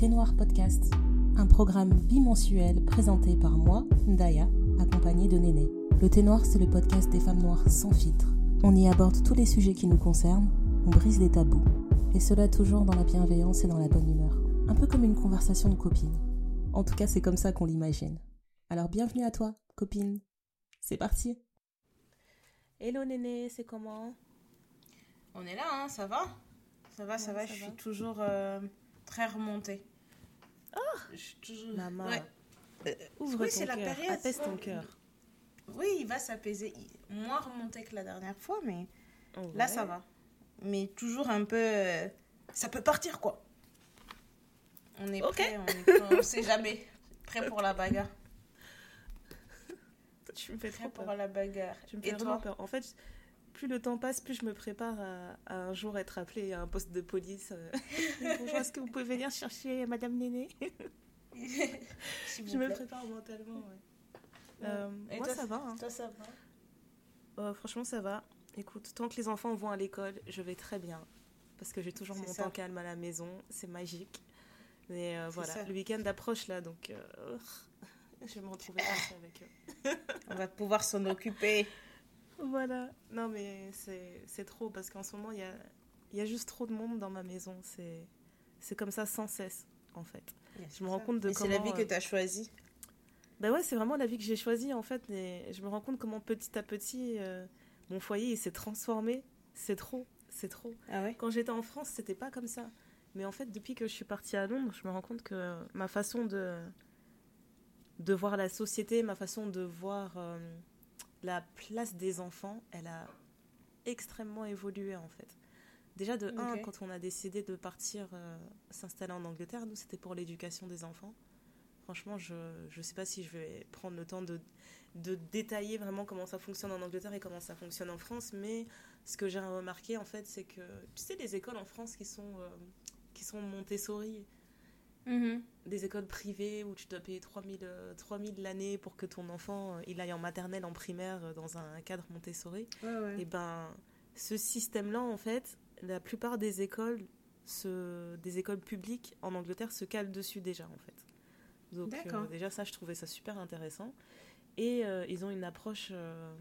Thé Noir Podcast, un programme bimensuel présenté par moi, Ndaya, accompagnée de Néné. Le Thé Noir, c'est le podcast des femmes noires sans filtre. On y aborde tous les sujets qui nous concernent, on brise les tabous. Et cela toujours dans la bienveillance et dans la bonne humeur. Un peu comme une conversation de copines. En tout cas, c'est comme ça qu'on l'imagine. Alors bienvenue à toi, copine. C'est parti. Hello Néné, c'est comment? On est là, hein, ça va? Ça va, ça va, je suis toujours euh, très remontée. Oh Je suis toujours... Maman, Ouais. ouvre Oui, ton c'est la cœur, période. apaise ton cœur. Oui, il va s'apaiser. Moins remonté que la dernière fois, mais Oh, là, ouais. ça va. Mais toujours un peu... euh, Ça peut partir, quoi. On est Ok. prêt, on est prêt, on sait jamais. Prêt pour la bagarre. Tu me fais Prêt trop pour peur. la bagarre. Tu me Et fais vraiment toi peur. En fait, plus le temps passe, plus je me prépare à, à un jour être appelée à un poste de police. euh. Bonjour, est-ce que vous pouvez venir chercher Madame Néné? Je me prépare mentalement, ouais. Ouais. Euh, Et moi, toi, ça va. hein. Toi, ça va? Euh, franchement, ça va. Écoute, tant que les enfants vont à l'école, je vais très bien. Parce que j'ai toujours mon ça. temps calme à la maison. C'est magique. Mais euh, voilà, ça. le week-end approche là, donc euh, je vais me retrouver avec eux. On va pouvoir s'en occuper. Voilà. Non, mais c'est c'est trop parce qu'en ce moment, il y a, y a juste trop de monde dans ma maison. C'est c'est comme ça sans cesse, en fait. Je me rends compte de Mais c'est la comment, vie que euh, tu as choisie. Bah ouais, c'est vraiment la vie que j'ai choisie, en fait. Et je me rends compte comment petit à petit, euh, mon foyer s'est transformé. C'est trop, c'est trop. Ah ouais? Quand j'étais en France, c'était pas comme ça. Mais en fait, depuis que je suis partie à Londres, je me rends compte que ma façon de, de voir la société, ma façon de voir euh, la place des enfants, elle a extrêmement évolué en fait. Déjà de un, Ok. quand on a décidé de partir euh, s'installer en Angleterre, nous c'était pour l'éducation des enfants. Franchement, je ne sais pas si je vais prendre le temps de, de détailler vraiment comment ça fonctionne en Angleterre et comment ça fonctionne en France, mais ce que j'ai remarqué en fait, c'est que tu sais les écoles en France qui sont euh, qui sont Montessori, Mhm. des écoles privées où tu dois payer 3000 euh, 3000 l'année pour que ton enfant euh, il aille en maternelle, en primaire euh, dans un cadre Montessori. Ouais, ouais. Et ben ce système-là en fait, la plupart des écoles se, des écoles publiques en Angleterre se calent dessus déjà en fait. Donc euh, déjà ça je trouvais ça super intéressant et euh, ils ont une approche euh,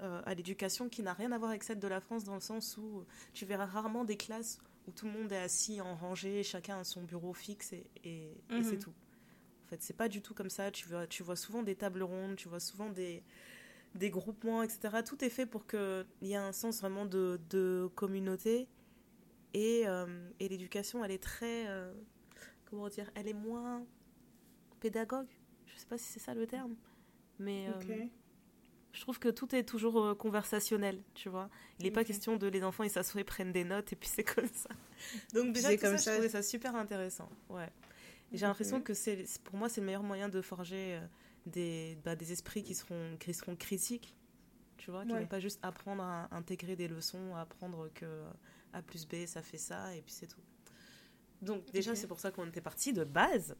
euh, à l'éducation qui n'a rien à voir avec celle de la France dans le sens où tu verras rarement des classes où tout le monde est assis en rangée, chacun a son bureau fixe et, et- et Mhm. c'est tout. En fait, c'est pas du tout comme ça. Tu vois, tu vois souvent des tables rondes, tu vois souvent des, des groupements, etc. Tout est fait pour qu'il y ait un sens vraiment de, de communauté. Et, euh, et l'éducation, elle est très. euh, comment dire Elle est moins pédagogue. Je sais pas si c'est ça le terme. Mais. euh, Ok. Je trouve que tout est toujours euh, conversationnel, tu vois. Il n'est pas question de les enfants, ils s'assoient, ils prennent des notes et puis c'est comme ça. Donc déjà, C'est tout comme ça, ça. je trouvais ça super intéressant. Ouais. J'ai l'impression que c'est, pour moi, c'est le meilleur moyen de forger euh, des, bah, des esprits qui seront, qui seront critiques, tu vois, qui Ouais. vont pas juste apprendre à intégrer des leçons, à apprendre que euh, A plus B, ça fait ça, et puis c'est tout. Donc déjà, c'est pour ça qu'on était parti de base.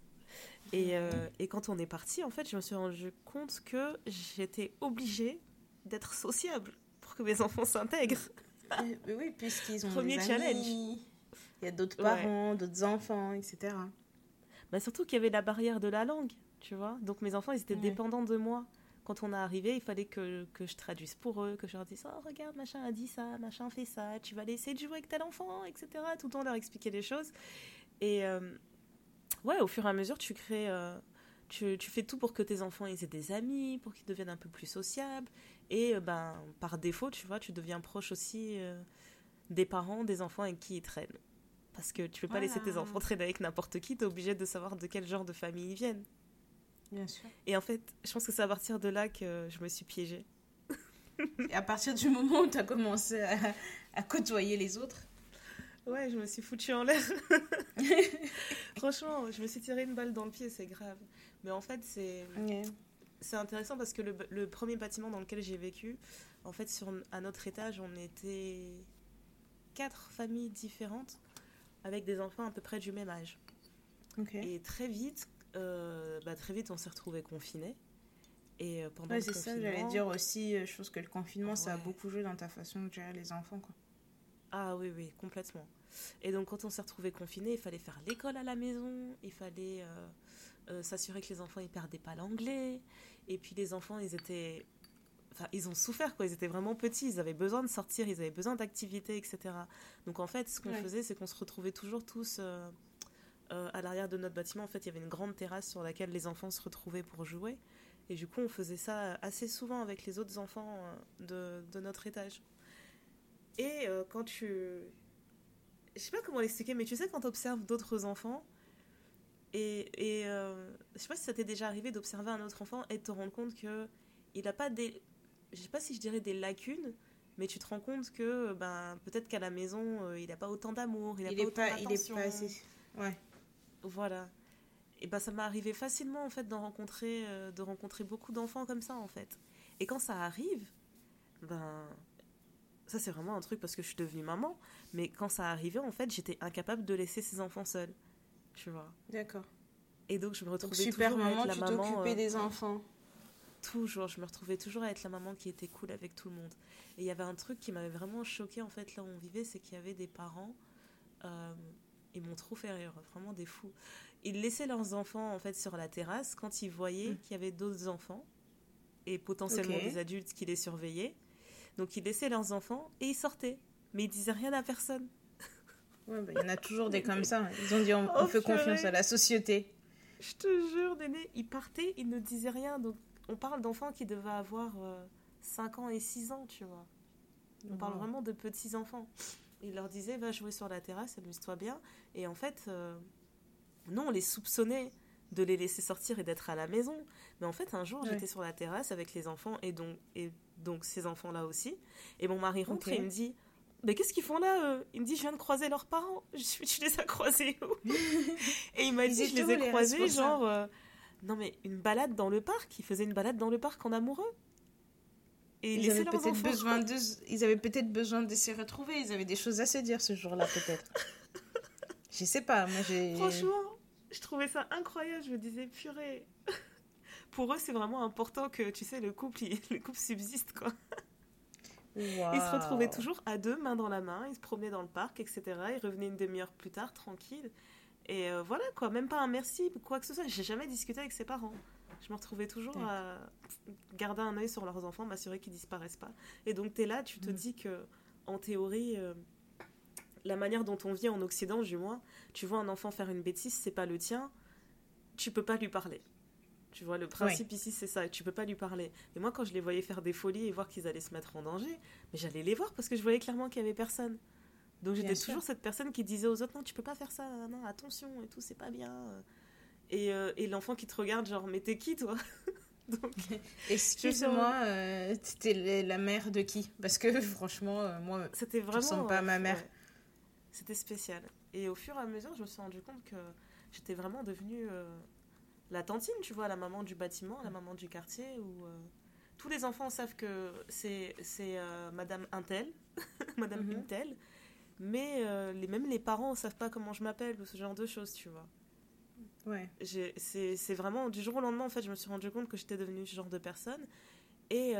Et, euh, et quand on est parti, en fait, je me suis rendu compte que j'étais obligée d'être sociable pour que mes enfants s'intègrent. Oui, puisqu'ils ont Premier des challenge. amis, il y a d'autres Ouais. parents, d'autres enfants, etc. Bah, surtout qu'il y avait la barrière de la langue, tu vois. Donc mes enfants, ils étaient Ouais. dépendants de moi. Quand on est arrivé, il fallait que, que je traduise pour eux, que je leur dise Oh, regarde, machin a dit ça, machin fait ça, tu vas laisser de jouer avec tel enfant, etc. Tout le temps leur expliquer les choses. Et euh, ouais, au fur et à mesure, tu crées. euh, tu, tu fais tout pour que tes enfants ils aient des amis, pour qu'ils deviennent un peu plus sociables. Et euh, ben, par défaut, tu vois, tu deviens proche aussi euh, des parents, des enfants avec qui ils traînent. Parce que tu peux pas laisser tes enfants traîner avec n'importe qui, tu es obligé de savoir de quel genre de famille ils viennent. Bien sûr. Et en fait, je pense que c'est à partir de là que je me suis piégée. Et à partir du moment où tu as commencé à, à côtoyer les autres, Ouais, je me suis foutue en l'air. Franchement, je me suis tiré une balle dans le pied, c'est grave. Mais en fait, c'est c'est intéressant parce que le, le premier bâtiment dans lequel j'ai vécu, en fait, sur, à notre étage, on était quatre familles différentes avec des enfants à peu près du même âge. Et très vite, euh, bah, très vite, on s'est retrouvés confinés. Et euh, pendant Ouais, c'est ça, confinement- j'allais dire aussi. euh, Je pense que le confinement, ça a beaucoup joué dans ta façon de gérer les enfants. Quoi. Ah oui, oui, complètement. Et donc, quand on s'est retrouvé confiné, il fallait faire l'école à la maison, il fallait euh, euh, s'assurer que les enfants ne perdaient pas l'anglais. Et puis, les enfants, ils étaient. Enfin, ils ont souffert, quoi. Ils étaient vraiment petits, ils avaient besoin de sortir, ils avaient besoin d'activités, etc. Donc, en fait, ce qu'on faisait, c'est qu'on se retrouvait toujours tous euh, à l'arrière de notre bâtiment. En fait, il y avait une grande terrasse sur laquelle les enfants se retrouvaient pour jouer. Et du coup, on faisait ça assez souvent avec les autres enfants de, de notre étage. Et quand tu je sais pas comment l'expliquer, mais tu sais, quand tu observes d'autres enfants, et, et euh, je sais pas si ça t'est déjà arrivé d'observer un autre enfant et de te rendre compte que il a pas des. Je sais pas si je dirais des lacunes, mais tu te rends compte que ben, peut-être qu'à la maison, euh, il n'a pas autant d'amour, il n'a pas autant d'attention. Il est pas assez. Ouais. Voilà. Et ben, ça m'est arrivé facilement en fait d'en rencontrer, euh, de rencontrer beaucoup d'enfants comme ça en fait. Et quand ça arrive, ben ça c'est vraiment un truc parce que je suis devenue maman, mais quand ça arrivait, en fait, j'étais incapable de laisser ses enfants seuls. Tu vois. D'accord. Et donc je me retrouvais super toujours maman, avec la tu maman. Euh, des enfants. Toujours, je me retrouvais toujours à être la maman qui était cool avec tout le monde. Et il y avait un truc qui m'avait vraiment choqué en fait là où on vivait, c'est qu'il y avait des parents, euh, ils m'ont trop fait rire, vraiment des fous. Ils laissaient leurs enfants en fait sur la terrasse quand ils voyaient mm. qu'il y avait d'autres enfants et potentiellement des adultes qui les surveillaient. Donc ils laissaient leurs enfants et ils sortaient. Mais ils disaient rien à personne. Ouais, bah, il y en a toujours des comme ça. Ils ont dit on, oh, fait confiance à la société. Je te jure, Néné, ils partaient, ils ne disaient rien. Donc on parle d'enfants qui devaient avoir 5 euh, ans et 6 ans, tu vois. On parle vraiment de petits enfants. Ils leur disaient va jouer sur la terrasse, amuse-toi bien. Et en fait, euh, non, on les soupçonnait de les laisser sortir et d'être à la maison. Mais en fait, un jour, j'étais sur la terrasse avec les enfants et donc, et donc ces enfants-là aussi. Et mon mari rentre et il me dit Mais qu'est-ce qu'ils font là Il me dit Je viens de croiser leurs parents. Je les as croisés où? Et il m'a dit Je les ai croisés, genre. Euh, non, mais une balade dans le parc. Ils faisaient une balade dans le parc en amoureux. Et ils, avaient peut-être besoin de, ils avaient peut-être besoin de se retrouver. Ils avaient des choses à se dire ce jour-là, peut-être. Je sais pas, moi j'ai. Franchement, je trouvais ça incroyable. Je me disais, purée. Pour eux, c'est vraiment important que, tu sais, le couple, le couple subsiste, quoi. Ils se retrouvaient toujours à deux, main dans la main. Ils se promenaient dans le parc, etc. Ils revenaient une demi-heure plus tard, tranquille. Et euh, voilà, quoi. Même pas un merci, quoi que ce soit. J'ai jamais discuté avec ses parents. Je me retrouvais toujours à garder un œil sur leurs enfants, m'assurer qu'ils disparaissent pas. Et donc, tu es là, tu te mm. dis que, en théorie, euh, la manière dont on vit en Occident, du moins, tu vois un enfant faire une bêtise, c'est pas le tien, tu peux pas lui parler. Tu vois, le principe ici, c'est ça, tu peux pas lui parler. Et moi, quand je les voyais faire des folies et voir qu'ils allaient se mettre en danger, mais j'allais les voir parce que je voyais clairement qu'il y avait personne. Donc j'étais toujours cette personne qui disait aux autres, non, tu peux pas faire ça, non, attention et tout, c'est pas bien. Et, euh, et l'enfant qui te regarde, genre, mais t'es qui, toi? Excuse-moi, euh, t'étais la mère de qui? Parce que franchement, euh, moi, c'était vraiment. pas ma mère. C'était spécial. Et au fur et à mesure, je me suis rendu compte que j'étais vraiment devenue euh, la tantine, tu vois, la maman du bâtiment, la maman du quartier, où euh, tous les enfants savent que c'est euh, Madame Intel, Madame mm Intel, mais les, même les parents ne savent pas comment je m'appelle ou ce genre de choses, tu vois. Ouais. C'est vraiment du jour au lendemain, en fait, je me suis rendu compte que j'étais devenue ce genre de personne. Et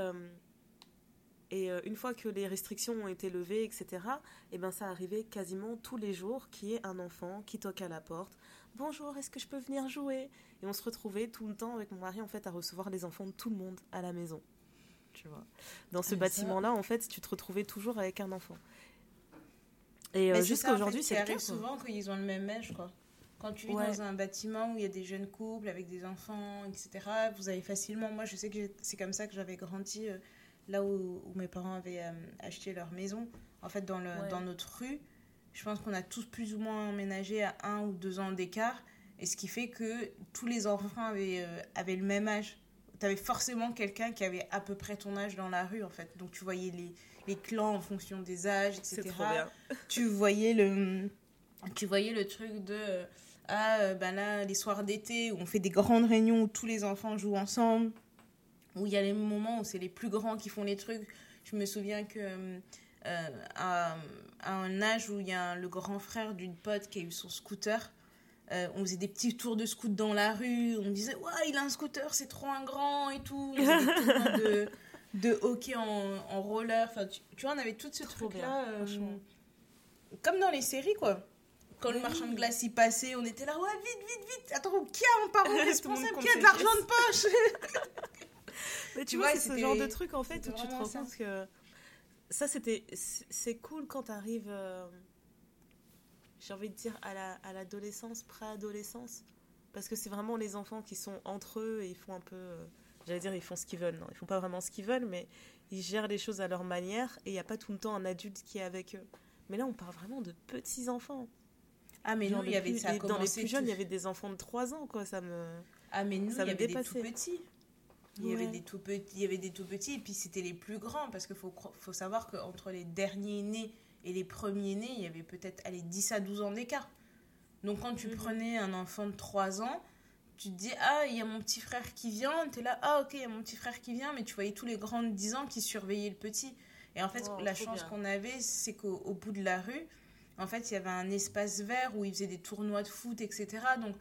et euh, une fois que les restrictions ont été levées, etc., et eh ben, ça arrivait quasiment tous les jours qu'il y ait un enfant qui toque à la porte. Bonjour, est-ce que je peux venir jouer? Et on se retrouvait tout le temps avec mon mari en fait à recevoir les enfants de tout le monde à la maison. Tu vois? Dans ce ah, bâtiment-là, en fait, tu te retrouvais toujours avec un enfant. Et euh, jusqu'à aujourd'hui, c'est arrive souvent qu'ils ont le même âge, quoi. Quand tu vis dans un bâtiment où il y a des jeunes couples avec des enfants, etc., vous avez facilement. Moi, je sais que c'est comme ça que j'avais grandi. Euh, là où, mes parents avaient euh, acheté leur maison, en fait, dans, le, dans notre rue, je pense qu'on a tous plus ou moins emménagé à un ou deux ans d'écart. Et ce qui fait que tous les enfants avaient, euh, avaient le même âge. Tu avais forcément quelqu'un qui avait à peu près ton âge dans la rue, en fait. Donc, tu voyais les, les clans en fonction des âges, etc. Trop bien. tu voyais le, tu voyais le truc de... Euh, ah, ben là, les soirs d'été, où on fait des grandes réunions où tous les enfants jouent ensemble où il y a les moments où c'est les plus grands qui font les trucs. Je me souviens que euh, à, un âge où il y a le grand frère d'une pote qui a eu son scooter, euh, on faisait des petits tours de scoot dans la rue. On disait ouais il a un scooter, c'est trop un grand et tout. de, de hockey en, en roller. Enfin tu, vois on avait tout ce truc là. Euh, comme dans les séries, quoi. Quand le marchand de glace y passait, on était là, ouais, vite, vite, vite. Attends, qui a un parent responsable? Qui a de l'argent de poche Mais tu vois, c'est ce genre de truc, en fait, où tu te rends compte que ça, c'était. C'est cool quand tu arrives. Euh, j'ai envie de dire à l'adolescence, la, préadolescence. Parce que c'est vraiment les enfants qui sont entre eux et ils font un peu. Euh, j'allais dire, ils font ce qu'ils veulent. Non, ils font pas vraiment ce qu'ils veulent, mais ils gèrent les choses à leur manière et il n'y a pas tout le temps un adulte qui est avec eux. Mais là, on parle vraiment de petits enfants. Ah, mais nous, il y avait ça. Dans les plus jeunes, il y avait des enfants de 3 ans, quoi. Ça me. Ah, mais nous, il y avait des tout petits. Il y, avait des tout petits, il y avait des tout petits, et puis c'était les plus grands, parce qu'il faut, faut savoir qu'entre les derniers nés et les premiers nés, il y avait peut-être 10 à 12 ans d'écart. Donc quand tu mhm. prenais un enfant de 3 ans, tu te dis ah il y a mon petit frère qui vient tu es là ah ok il y a mon petit frère qui vient mais tu voyais tous les grands de 10 ans qui surveillaient le petit et en fait oh, la chance qu'on avait c'est qu'au bout de la rue en fait il y avait un espace vert où ils faisaient des tournois de foot etc donc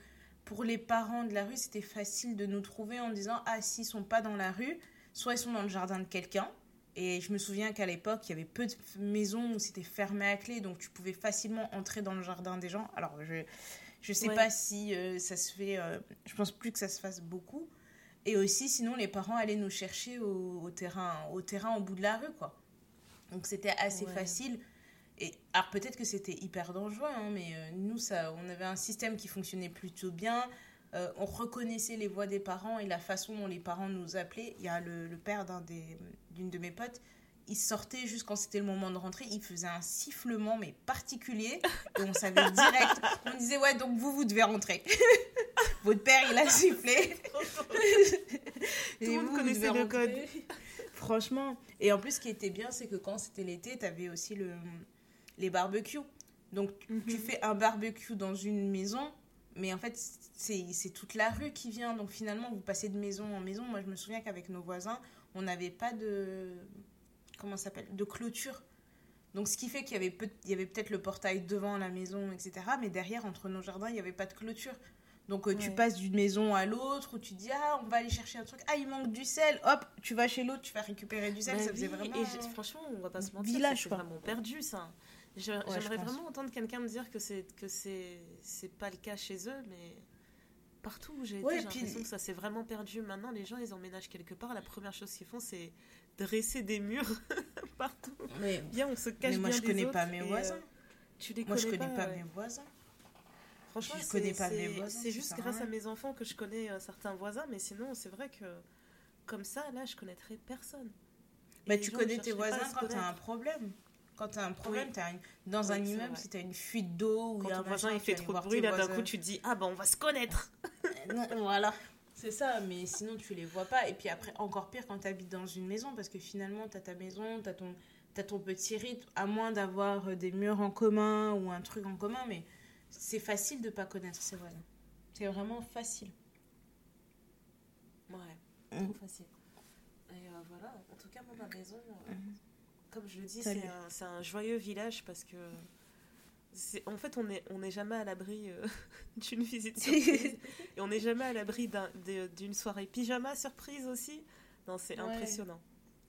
pour les parents de la rue c'était facile de nous trouver en disant ah s'ils sont pas dans la rue soit ils sont dans le jardin de quelqu'un et je me souviens qu'à l'époque, il y avait peu de maisons où c'était fermé à clé, donc tu pouvais facilement entrer dans le jardin des gens. Alors, je, je sais pas si euh, ça se fait. Euh, je pense plus que ça se fasse beaucoup. Et aussi, sinon, les parents allaient nous chercher au, terrain, au terrain au bout de la rue, quoi. Donc c'était assez facile. Et alors peut-être que c'était hyper dangereux, hein, mais euh, nous, ça, on avait un système qui fonctionnait plutôt bien. on reconnaissait les voix des parents et la façon dont les parents nous appelaient. Il y a le, le père d'une de mes potes il sortait juste quand c'était le moment de rentrer, il faisait un sifflement mais particulier et on savait direct. On disait ouais donc vous vous devez rentrer. Votre père il a sifflé. Tout le monde connaissait le code. Franchement. Et en plus ce qui était bien c'est que quand c'était l'été, tu avais aussi le les barbecues. Donc tu mhm. fais un barbecue dans une maison, mais en fait c'est toute la rue qui vient. Donc finalement vous passez de maison en maison. Moi je me souviens qu'avec nos voisins, on n'avait pas de comment s'appelle de clôture. Donc ce qui fait qu'il y avait il y avait peut-être le portail devant la maison etc. Mais derrière entre nos jardins il n'y avait pas de clôture. Donc euh, tu passes d'une maison à l'autre où tu dis ah on va aller chercher un truc ah il manque du sel hop tu vas chez l'autre tu vas récupérer du sel ça faisait vraiment et franchement on va pas se mentir village c'est vraiment perdu ça j'aimerais vraiment entendre quelqu'un me dire que c'est que c'est c'est pas le cas chez eux mais partout où j'ai été j'ai l'impression que ça s'est vraiment perdu maintenant les gens ils emménagent quelque part la première chose qu'ils font c'est dresser des murs partout. Mais bien, on se cache mais moi, je connais pas mes voisins. Euh, tu les moi, connais je connais pas, mes voisins. Franchement, je connais pas mes voisins. C'est juste grâce à mes enfants que je connais euh, certains voisins, mais sinon, c'est vrai que comme ça, là, je connaîtrais personne. Mais tu connais tes voisins quand tu as un problème. Quand tu as un problème, dans un immeuble, si tu as une fuite d'eau ou quand un voisin il fait trop de bruit, là d'un coup tu dis Ah ben on va se connaître. voilà. C'est ça, mais sinon tu les vois pas. Et puis après, encore pire quand tu habites dans une maison, parce que finalement, tu as ta maison, tu as ton, as ton petit rythme, à moins d'avoir euh, des murs en commun ou un truc en commun, mais c'est facile de pas connaître ses voisins. C'est vraiment facile. Ouais, mmh. trop facile. Et euh, voilà, en tout cas, moi, ma maison, euh, mmh. Comme je le dis, c'est un, un, joyeux village parce que en fait, on n'est on est jamais à l'abri euh, d'une visite surprise. et on n'est jamais à l'abri d'une soirée pyjama surprise aussi. Non, c'est impressionnant.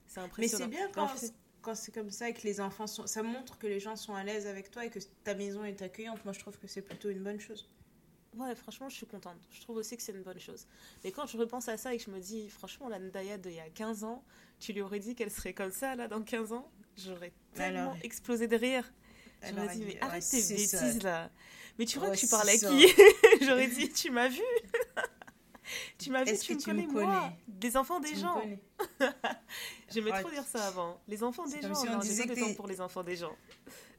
C'est impressionnant. Mais c'est bien quand, quand c'est comme ça et que les enfants sont. Ça montre que les gens sont à l'aise avec toi et que ta maison est accueillante. Moi, je trouve que c'est plutôt une bonne chose. Ouais, franchement, je suis contente. Je trouve aussi que c'est une bonne chose. Mais quand je repense à ça et que je me dis, franchement, la Ndaya d'il y a 15 ans, tu lui aurais dit qu'elle serait comme ça, là, dans 15 ans? J'aurais tellement explosé de rire. J'aurais dit, mais arrête tes bêtises là. Mais tu vois que tu parles à qui J'aurais dit, tu m'as vu Tu m'as vu, tu, me connais, moi Des enfants des gens. J'aimais trop dire ça avant. Les enfants des gens. Si on disait que pour les enfants des gens.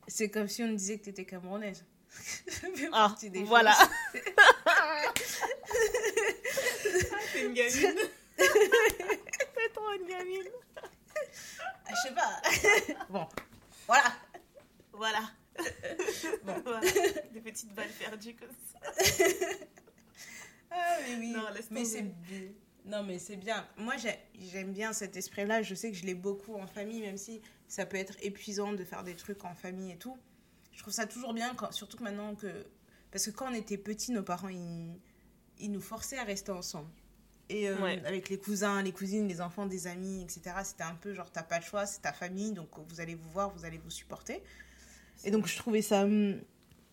C'est comme si on disait que tu étais camerounaise. Ah, voilà. ah, c'est une gamine. c'est trop une gamine. Ah, je sais pas. bon, voilà. Voilà. Des petites balles perdues comme ça. ah, mais oui. Non, mais c'est bien. Non, mais c'est bien. Moi, j'aime bien cet esprit-là. Je sais que je l'ai beaucoup en famille, même si ça peut être épuisant de faire des trucs en famille et tout. Je trouve ça toujours bien, quand, surtout que maintenant que. Parce que quand on était petits, nos parents, ils, ils nous forçaient à rester ensemble. Et euh, avec les cousins, les cousines, les enfants, des amis, etc. C'était un peu genre, t'as pas le choix, c'est ta famille, donc vous allez vous voir, vous allez vous supporter. Et donc je trouvais ça, hum,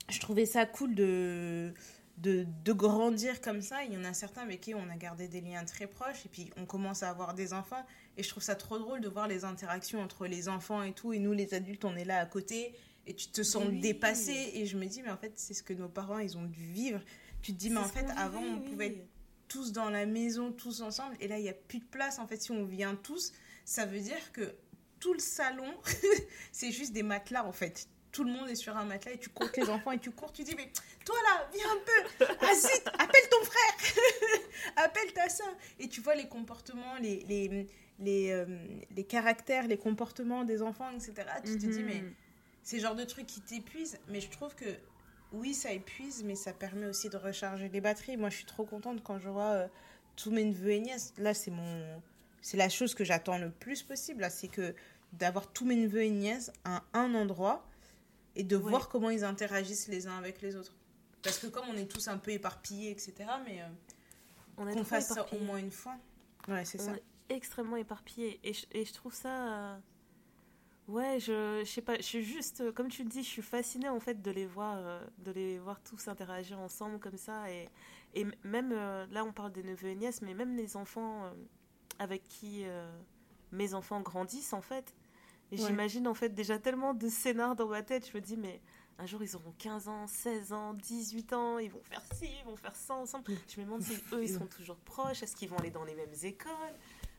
je trouvais ça cool de, de, de, grandir comme ça. Il y en a certains avec qui on a gardé des liens très proches et puis on commence à avoir des enfants. Et je trouve ça trop drôle de voir les interactions entre les enfants et tout. Et nous, les adultes, on est là à côté et tu te sens dépassé. Et je me dis, mais en fait, c'est ce que nos parents, ils ont dû vivre. Tu te dis, mais en fait, avant, on pouvait être tous dans la maison, tous ensemble. Et là, il n'y a plus de place. En fait, si on vient tous, ça veut dire que tout le salon, c'est juste des matelas, en fait tout le monde est sur un matelas et tu cours les enfants et tu cours, tu dis mais toi là, viens un peu, ah appelle ton frère, appelle ta soeur. Et tu vois les comportements, les, les, les, euh, les, caractères, les comportements des enfants, etc. Tu te dis mais mhm. C'est le genre de truc qui t'épuise, mais je trouve que oui, ça épuise, mais ça permet aussi de recharger les batteries. Moi, je suis trop contente quand je vois euh, tous mes neveux et nièces. Là, c'est mon, c'est la chose que j'attends le plus possible. Là, c'est que d'avoir tous mes neveux et nièces à un endroit et de voir comment ils interagissent les uns avec les autres. Parce que comme on est tous un peu éparpillés, etc., mais euh, on qu'on fasse ça au moins une fois. Ouais, c'est ça. Est extrêmement éparpillés. Et je, et je trouve ça... Euh, ouais, je, je sais pas, je suis juste, comme tu le dis, je suis fascinée en fait de les voir, euh, de les voir tous interagir ensemble comme ça. Et, et même, là on parle des neveux et nièces, mais même les enfants avec qui mes enfants grandissent en fait, et j'imagine en fait déjà tellement de scénars dans ma tête. Je me dis, mais un jour ils auront 15 ans, 16 ans, 18 ans, ils vont faire ci, ils vont faire ça ensemble. Je me demande si eux ils seront toujours proches, est-ce qu'ils vont aller dans les mêmes écoles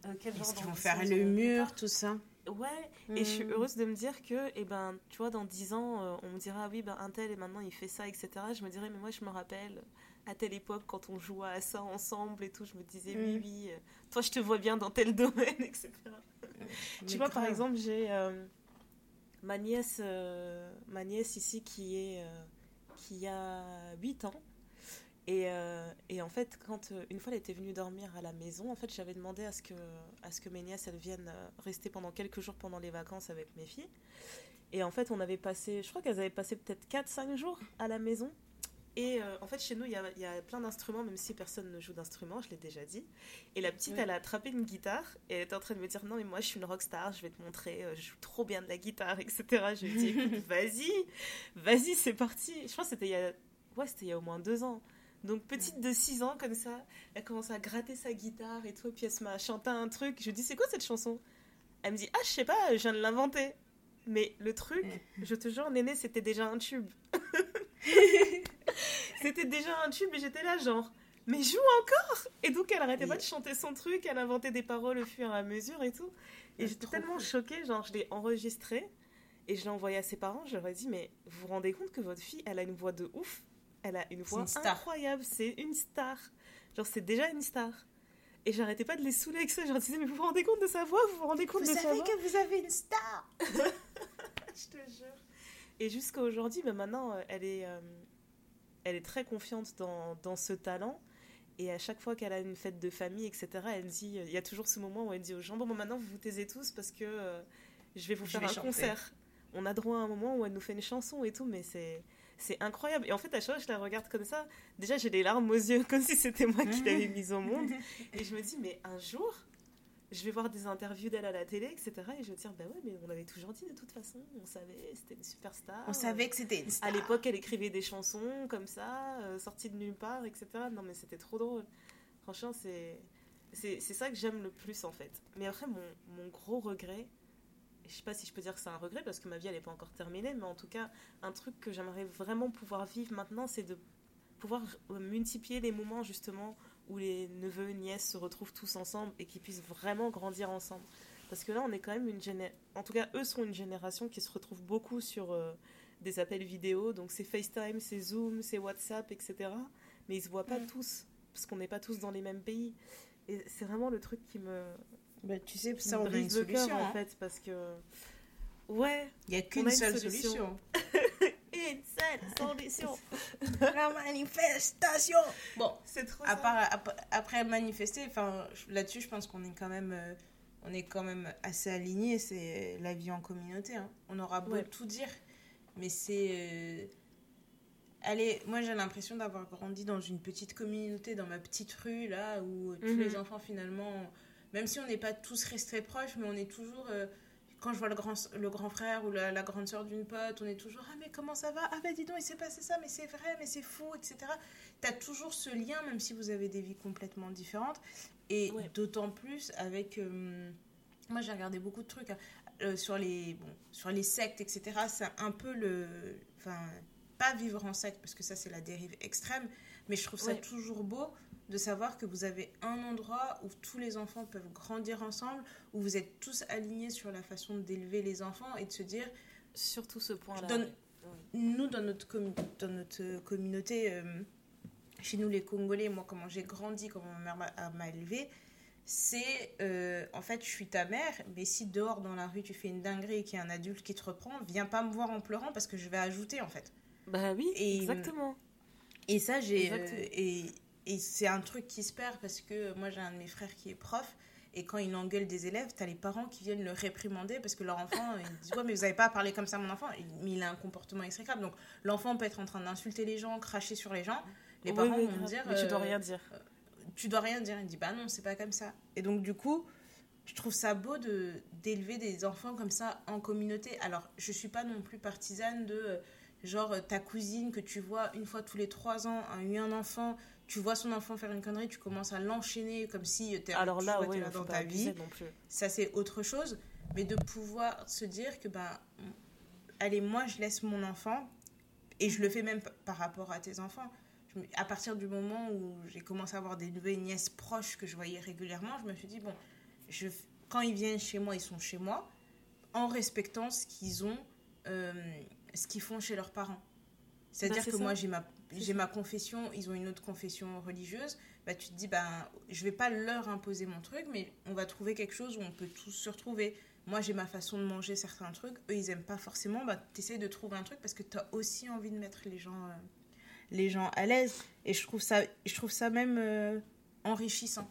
euh, Est-ce qu'ils vont faire le mur, tout ça? Ouais, et je suis hmm. heureuse de me dire que, eh ben, tu vois, dans 10 ans, euh, on me dira, ah oui, ben, un tel et maintenant il fait ça, etc. Je me dirais, mais moi je me rappelle à telle époque quand on jouait à ça ensemble et tout, je me disais, oui, hmm. oui, euh, toi je te vois bien dans tel domaine, etc tu vois, par exemple, j'ai euh, ma nièce, ma nièce ici qui est qui a 8 ans. Et, et, en fait, quand une fois elle était venue dormir à la maison, en fait, j'avais demandé à ce que à ce que mes nièces elles viennent rester pendant quelques jours pendant les vacances avec mes filles. Et en fait, on avait passé, je crois qu'elles avaient passé peut-être 4-5 jours à la maison. Et euh, en fait, chez nous, il y a, y a, plein d'instruments, même si personne ne joue d'instruments, je l'ai déjà dit. Et la petite, elle a attrapé une guitare et elle était en train de me dire Non, mais moi, je suis une rockstar, je vais te montrer, euh, je joue trop bien de la guitare, etc. Je lui ai dit Vas-y, vas-y, c'est parti. Je pense que c'était il, y a... ouais, il y a au moins deux ans. Donc, petite de 6 ans, comme ça, elle commence à gratter sa guitare et tout. Puis elle se met à chanter un truc. Je lui dis C'est quoi cette chanson? Elle me dit Ah, je sais pas, je viens de l'inventer. Mais le truc, je te jure, Néné, c'était déjà un tube. C'était déjà un tube et j'étais là, genre, mais joue encore Et donc, elle arrêtait pas de chanter son truc, elle inventait des paroles au fur et à mesure et tout. Et j'étais tellement choquée, genre, je l'ai enregistré et je l'ai envoyé à ses parents. Je leur ai dit, mais vous vous rendez compte que votre fille, elle a une voix de ouf? Elle a une voix incroyable, c'est une star. Genre, c'est déjà une star. Et j'arrêtais pas de les saouler avec ça. Je leur disais, mais vous vous rendez compte de sa voix? Vous vous rendez compte de sa voix? Vous savez que vous avez une star Je te jure. Et jusqu'à aujourd'hui, bah, maintenant, euh, elle est, euh, elle est très confiante dans, dans ce talent. Et à chaque fois qu'elle a une fête de famille, etc., elle dit, il y a toujours ce moment où elle dit aux gens, bon, maintenant vous vous taisez tous parce que euh, je vais vous faire un concert. On a droit à un moment où elle nous fait une chanson et tout, mais c'est c'est incroyable. Et en fait, à chaque fois que je la regarde comme ça, déjà j'ai des larmes aux yeux, comme si c'était moi qui l'avais mise au monde. Et je me dis, mais un jour, je vais voir des interviews d'elle à la télé, etc. Et je vais dire, bah ouais, mais on avait toujours dit de toute façon, on savait, c'était une superstar. On savait que c'était une star. À l'époque, elle écrivait des chansons comme ça, euh, sorties de nulle part, etc. Non, mais c'était trop drôle. Franchement, c'est, c'est, ça que j'aime le plus, en fait. Mais après, mon, mon gros regret, je sais pas si je peux dire que c'est un regret parce que ma vie, elle n'est pas encore terminée, mais en tout cas, un truc que j'aimerais vraiment pouvoir vivre maintenant, c'est de pouvoir multiplier les moments, justement, où les neveux, nièces se retrouvent tous ensemble et qu'ils puissent vraiment grandir ensemble. Parce que là, on est quand même une génération. En tout cas, eux sont une génération qui se retrouve beaucoup sur euh, des appels vidéo. Donc, c'est FaceTime, c'est Zoom, c'est WhatsApp, etc. Mais ils se voient pas mm. tous. Parce qu'on n'est pas tous dans les mêmes pays. Et c'est vraiment le truc qui me. Bah, tu sais, ça, on a une solution. en hein. fait. Parce que. Ouais. Il n'y a qu'une seule solution. une seule solution. La manifestation. Bon, c'est trop. À part, après manifester, enfin là-dessus, je pense qu'on est quand même, euh, on est quand même assez aligné. C'est la vie en communauté. Hein. On aura beau tout dire, mais c'est. Euh, allez, moi j'ai l'impression d'avoir grandi dans une petite communauté, dans ma petite rue là, où tous les mhm. enfants finalement, même si on n'est pas tous restés proches, mais on est toujours quand je vois le grand, le grand frère ou la, grande soeur d'une pote, on est toujours Ah, mais comment ça va? Ah, ben dis donc, il s'est passé ça, mais c'est vrai, mais c'est fou, etc. Tu as toujours ce lien, même si vous avez des vies complètement différentes. Et d'autant plus avec. Euh, moi, j'ai regardé beaucoup de trucs hein. euh, sur, les, bon, sur les sectes, etc. C'est un peu le. Enfin, pas vivre en secte, parce que ça, c'est la dérive extrême. Mais je trouve ça toujours beau de savoir que vous avez un endroit où tous les enfants peuvent grandir ensemble, où vous êtes tous alignés sur la façon d'élever les enfants et de se dire. Surtout ce point-là. Nous, dans notre, dans notre communauté, euh, chez nous les Congolais, moi, comment j'ai grandi, comment ma mère m'a élevé, c'est euh, en fait, je suis ta mère, mais si dehors dans la rue tu fais une dinguerie et qu'il y a un adulte qui te reprend, viens pas me voir en pleurant parce que je vais ajouter en fait. Bah oui, exactement. Et ça, j'ai. et et c'est un truc qui se perd parce que moi j'ai un de mes frères qui est prof et quand il engueule des élèves, tu as les parents qui viennent le réprimander parce que leur enfant, ils disent Ouais, mais vous n'avez pas à parler comme ça à mon enfant. Mais il a un comportement exécrable. Donc l'enfant peut être en train d'insulter les gens, cracher sur les gens. Les parents vont dire Mais tu dois rien dire. Euh, tu dois rien dire. Il dit Bah non, c'est pas comme ça. Et donc du coup, je trouve ça beau de d'élever des enfants comme ça en communauté. Alors, je suis pas non plus partisane de. Euh, genre, ta cousine que tu vois une fois tous les trois ans a eu un enfant tu vois son enfant faire une connerie, tu commences à l'enchaîner comme si tu Alors là, là dans ta vie. Ça, c'est autre chose. Mais de pouvoir se dire que, ben, allez, moi, je laisse mon enfant, et je le fais même par rapport à tes enfants. à partir du moment où j'ai commencé à avoir des nouvelles nièces proches que je voyais régulièrement, je me suis dit, bon, je, quand ils viennent chez moi, ils sont chez moi, en respectant ce qu'ils ont, euh, ce qu'ils font chez leurs parents. C'est-à-dire bah, que moi, j'ai ma j'ai ma confession, ils ont une autre confession religieuse, bah, tu te dis, bah, je vais pas leur imposer mon truc, mais on va trouver quelque chose où on peut tous se retrouver. Moi, j'ai ma façon de manger certains trucs, eux, ils aiment pas forcément, bah, tu essaies de trouver un truc parce que tu as aussi envie de mettre les gens, euh, les gens à l'aise. Et je trouve ça, je trouve ça même euh, enrichissant.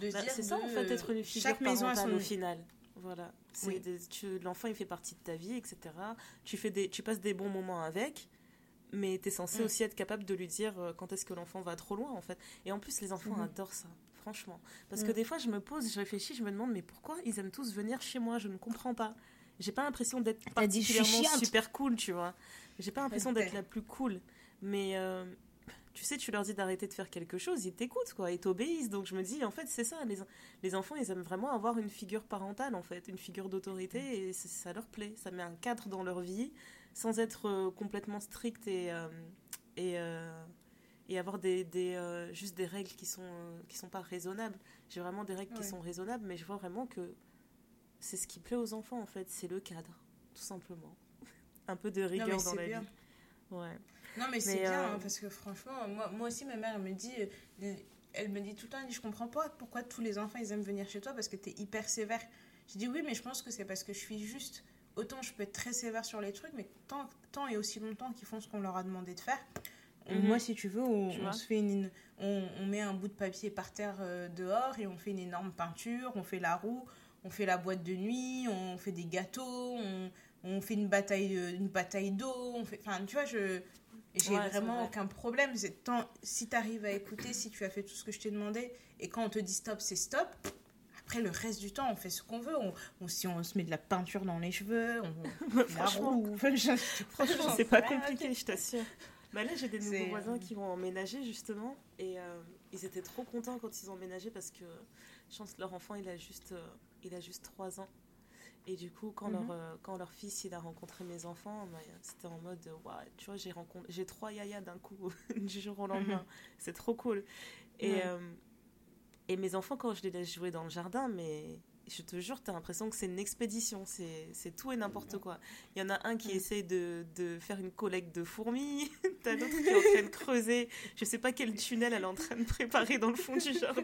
Bah, c'est ça, en fait, être une figure chaque maison a son... au final. Voilà. L'enfant, il fait partie de ta vie, etc. Tu, fais des, tu passes des bons moments avec mais tu es censé mm. aussi être capable de lui dire euh, quand est-ce que l'enfant va trop loin en fait. Et en plus les enfants mm-hmm. adorent ça, franchement. Parce que mm. des fois je me pose, je réfléchis, je me demande mais pourquoi ils aiment tous venir chez moi, je ne comprends pas. J'ai pas l'impression d'être particulièrement super cool, tu vois. J'ai pas l'impression d'être la plus cool. Mais euh, tu sais, tu leur dis d'arrêter de faire quelque chose, ils t'écoutent, quoi, ils t'obéissent. Donc je me dis, en fait, c'est ça, les, les enfants, ils aiment vraiment avoir une figure parentale, en fait, une figure d'autorité, mm. et ça leur plaît. Ça met un cadre dans leur vie, sans être euh, complètement strict et, euh, et, euh, et avoir des, des juste des règles qui sont, qui sont pas raisonnables. J'ai vraiment des règles qui sont raisonnables, mais je vois vraiment que c'est ce qui plaît aux enfants, en fait, c'est le cadre, tout simplement. un peu de rigueur dans la vie. Ouais. Non, mais, c'est bien, hein, parce que franchement, moi, moi aussi, ma mère, elle me dit, elle me dit tout le temps, elle dit, je comprends pas pourquoi tous les enfants, ils aiment venir chez toi, parce que tu es hyper sévère. Je dis, oui, mais je pense que c'est parce que je suis juste autant je peux être très sévère sur les trucs, mais tant, tant et aussi longtemps qu'ils font ce qu'on leur a demandé de faire. Mhm. Moi, si tu veux, on, se fait une, on, on, met un bout de papier par terre euh, dehors et on fait une énorme peinture, on fait la roue, on fait la boîte de nuit, on fait des gâteaux, on, on fait une bataille, euh, une bataille d'eau. On fait, enfin, tu vois, je j'ai vraiment aucun problème. Tant, si tu arrives à écouter, si tu as fait tout ce que je t'ai demandé, et quand on te dit stop, c'est stop après, le reste du temps, on fait ce qu'on veut. On, si on se met de la peinture dans les cheveux, on, franchement, franchement c'est pas compliqué, je t'assure. Bah là, j'ai des nouveaux voisins qui vont emménager justement, et euh, ils étaient trop contents quand ils ont emménagé parce que je pense que leur enfant, il a juste, euh, il a juste 3 ans. Et du coup, quand, leur, mhm. euh, quand leur fils il a rencontré mes enfants, bah, c'était en mode, tu vois, j'ai j'ai trois yayas d'un coup, du jour au lendemain. Mhm. C'est trop cool. Et, et mes enfants, quand je les laisse jouer dans le jardin, mais je te jure, tu as l'impression que c'est une expédition. C'est tout et n'importe quoi. Il y en a un qui essaie de, de faire une collecte de fourmis. T'as l'autre qui est en train de creuser. Je sais pas quel tunnel elle est en train de préparer dans le fond du jardin.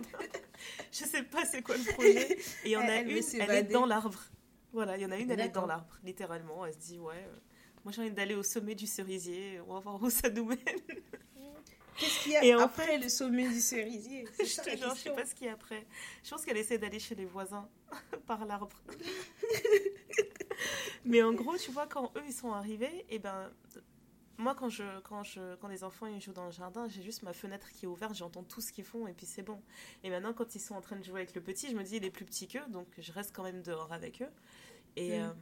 je sais pas c'est quoi le projet. Et il y en a une, elle est dans l'arbre. Voilà, il y en a une, elle est dans l'arbre, littéralement. Elle se dit, ouais, euh, moi j'ai envie d'aller au sommet du cerisier. On va voir où ça nous mène. Qu'est-ce qu'il y a après le sommet du cerisier? Je te jure, je sais pas ce qu'il y a après. Je pense qu'elle essaie d'aller chez les voisins par l'arbre. Mais en gros, tu vois, quand eux ils sont arrivés, et eh ben moi quand je quand je quand les enfants ils jouent dans le jardin, j'ai juste ma fenêtre qui est ouverte, j'entends tout ce qu'ils font et puis c'est bon. Et maintenant quand ils sont en train de jouer avec le petit, je me dis il est plus petit qu'eux, donc je reste quand même dehors avec eux. Et, mm.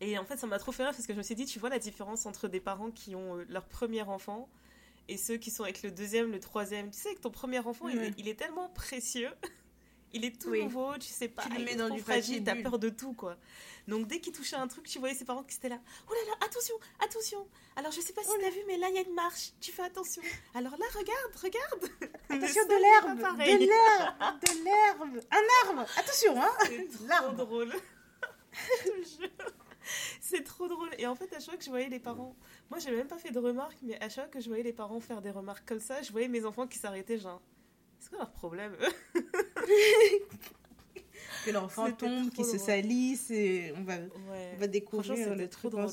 et en fait, ça m'a trop fait rire parce que je me suis dit, tu vois la différence entre des parents qui ont leur premier enfant et ceux qui sont avec le deuxième, le troisième. Tu sais que ton premier enfant, il, est tellement précieux. il est tout nouveau, tu sais pas, tu il est dans du fragile, t'as peur de tout, quoi. Donc dès qu'il touchait un truc, tu voyais ses parents qui étaient là. Oh là là, attention, attention. Alors je sais pas si tu t'as vu, mais là il y a une marche. Tu fais attention. Alors là, regarde, regarde. Attention de l'herbe, de l'herbe, de l'herbe, un arbre. Attention, hein. C'est trop drôle. je te jure. C'est trop drôle. Et en fait, à chaque fois que je voyais les parents, moi, j'ai même pas fait de remarques, mais à chaque fois que je voyais les parents faire des remarques comme ça, je voyais mes enfants qui s'arrêtaient, genre, c'est quoi leur problème Que l'enfant tombe, qu'il se salisse, et on va, on va découvrir le truc. Drôle.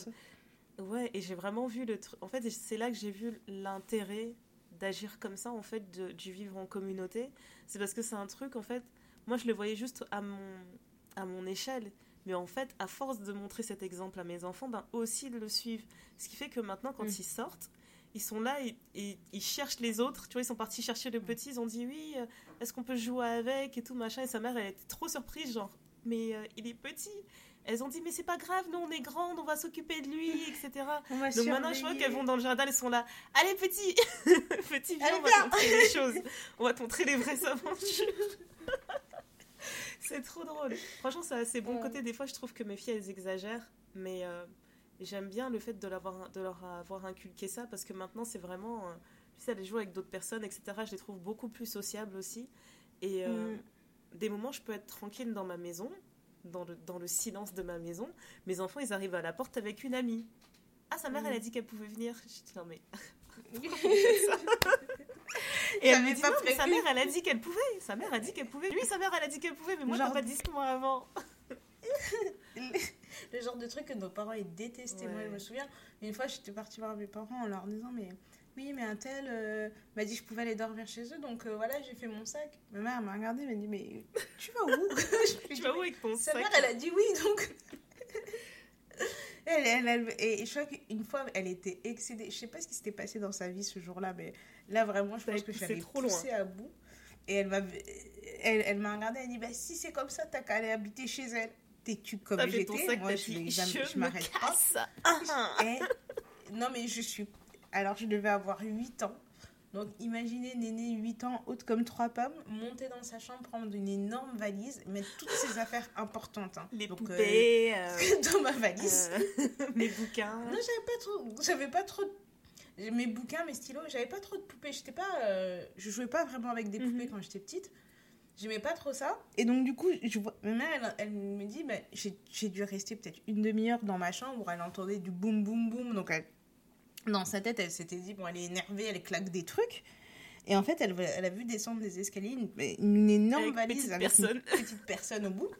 Ouais, et j'ai vraiment vu le truc. En fait, c'est là que j'ai vu l'intérêt d'agir comme ça, en fait, de, du vivre en communauté. C'est parce que c'est un truc, en fait, moi, je le voyais juste à mon, à mon échelle. Mais en fait, à force de montrer cet exemple à mes enfants, ben aussi ils le suivent. Ce qui fait que maintenant, quand mm. ils sortent, ils sont là et, ils cherchent les autres. Tu vois, ils sont partis chercher le petit, ils ont dit oui, euh, est-ce qu'on peut jouer avec et tout, machin. Et sa mère, elle était trop surprise, genre, mais euh, il est petit. Elles ont dit, mais c'est pas grave, nous on est grandes, on va s'occuper de lui, etc. Donc maintenant, je vois qu'elles vont dans le jardin, elles sont là. Allez, petit Petit, viens, on va te montrer les choses. On va te montrer les vraies aventures. c'est trop drôle. Franchement, ça a ses bons côtés. Des fois, je trouve que mes filles, elles exagèrent. Mais euh, j'aime bien le fait de, de leur avoir inculqué ça parce que maintenant, c'est vraiment. Euh, tu sais, aller jouer avec d'autres personnes, etc. Je les trouve beaucoup plus sociables aussi. Et euh, mm. des moments, je peux être tranquille dans ma maison, dans le, dans le silence de ma maison. Mes enfants, ils arrivent à la porte avec une amie. Ah, sa mère, elle a mm. dit qu'elle pouvait venir. Je dis, non, mais. Et elle me dit, non, mais sa mère, elle a dit qu'elle pouvait. Sa mère a dit qu'elle pouvait. Lui, sa mère, elle a dit qu'elle pouvait, mais moi, t'as pas dit ce moi avant. le genre de truc que nos parents ils détestaient. Moi, je me souviens, une fois, j'étais partie voir mes parents en leur disant, mais oui, mais un tel euh, m'a dit que je pouvais aller dormir chez eux, donc euh, voilà, j'ai fait mon sac. Ma mère m'a regardé, m'a dit, mais tu vas où? Tu vas où avec ton sac Sa mère, elle a dit oui, donc. Elle, elle, et je crois qu'une fois, elle était excédée. Je sais pas ce qui s'était passé dans sa vie ce jour-là, mais là, vraiment, je pense que je suis poussée à bout. Et elle m'a elle, elle m'a regardé, elle dit, bah, si c'est comme ça, t'as qu'à aller habiter chez elle. T'es-tu comme j'étais? Moi, je, je, je m'arrête pas. Et, non, mais je suis... Alors, je devais avoir 8 ans. Donc imaginez Néné 8 ans, haute comme trois pommes, monter dans sa chambre, prendre une énorme valise, mettre toutes ses affaires importantes. Hein. Les poupées. Euh, euh, dans ma valise. Euh, mes bouquins. Non, j'avais pas trop... J'avais pas trop... Mes bouquins, mes stylos, j'avais pas trop de poupées. J'étais pas... Je jouais pas vraiment avec des poupées mhm. quand j'étais petite. J'aimais pas trop ça. Et donc, du coup, je vois... ma mère, elle, me dit, bah, j'ai dû rester peut-être une demi-heure dans ma chambre où elle entendait du boum, boum, boum. Donc, elle dans sa tête, elle s'était dit, bon, elle est énervée, elle claque des trucs. Et en fait, elle, elle a vu descendre des escaliers une, énorme valise avec une petite personne au bout.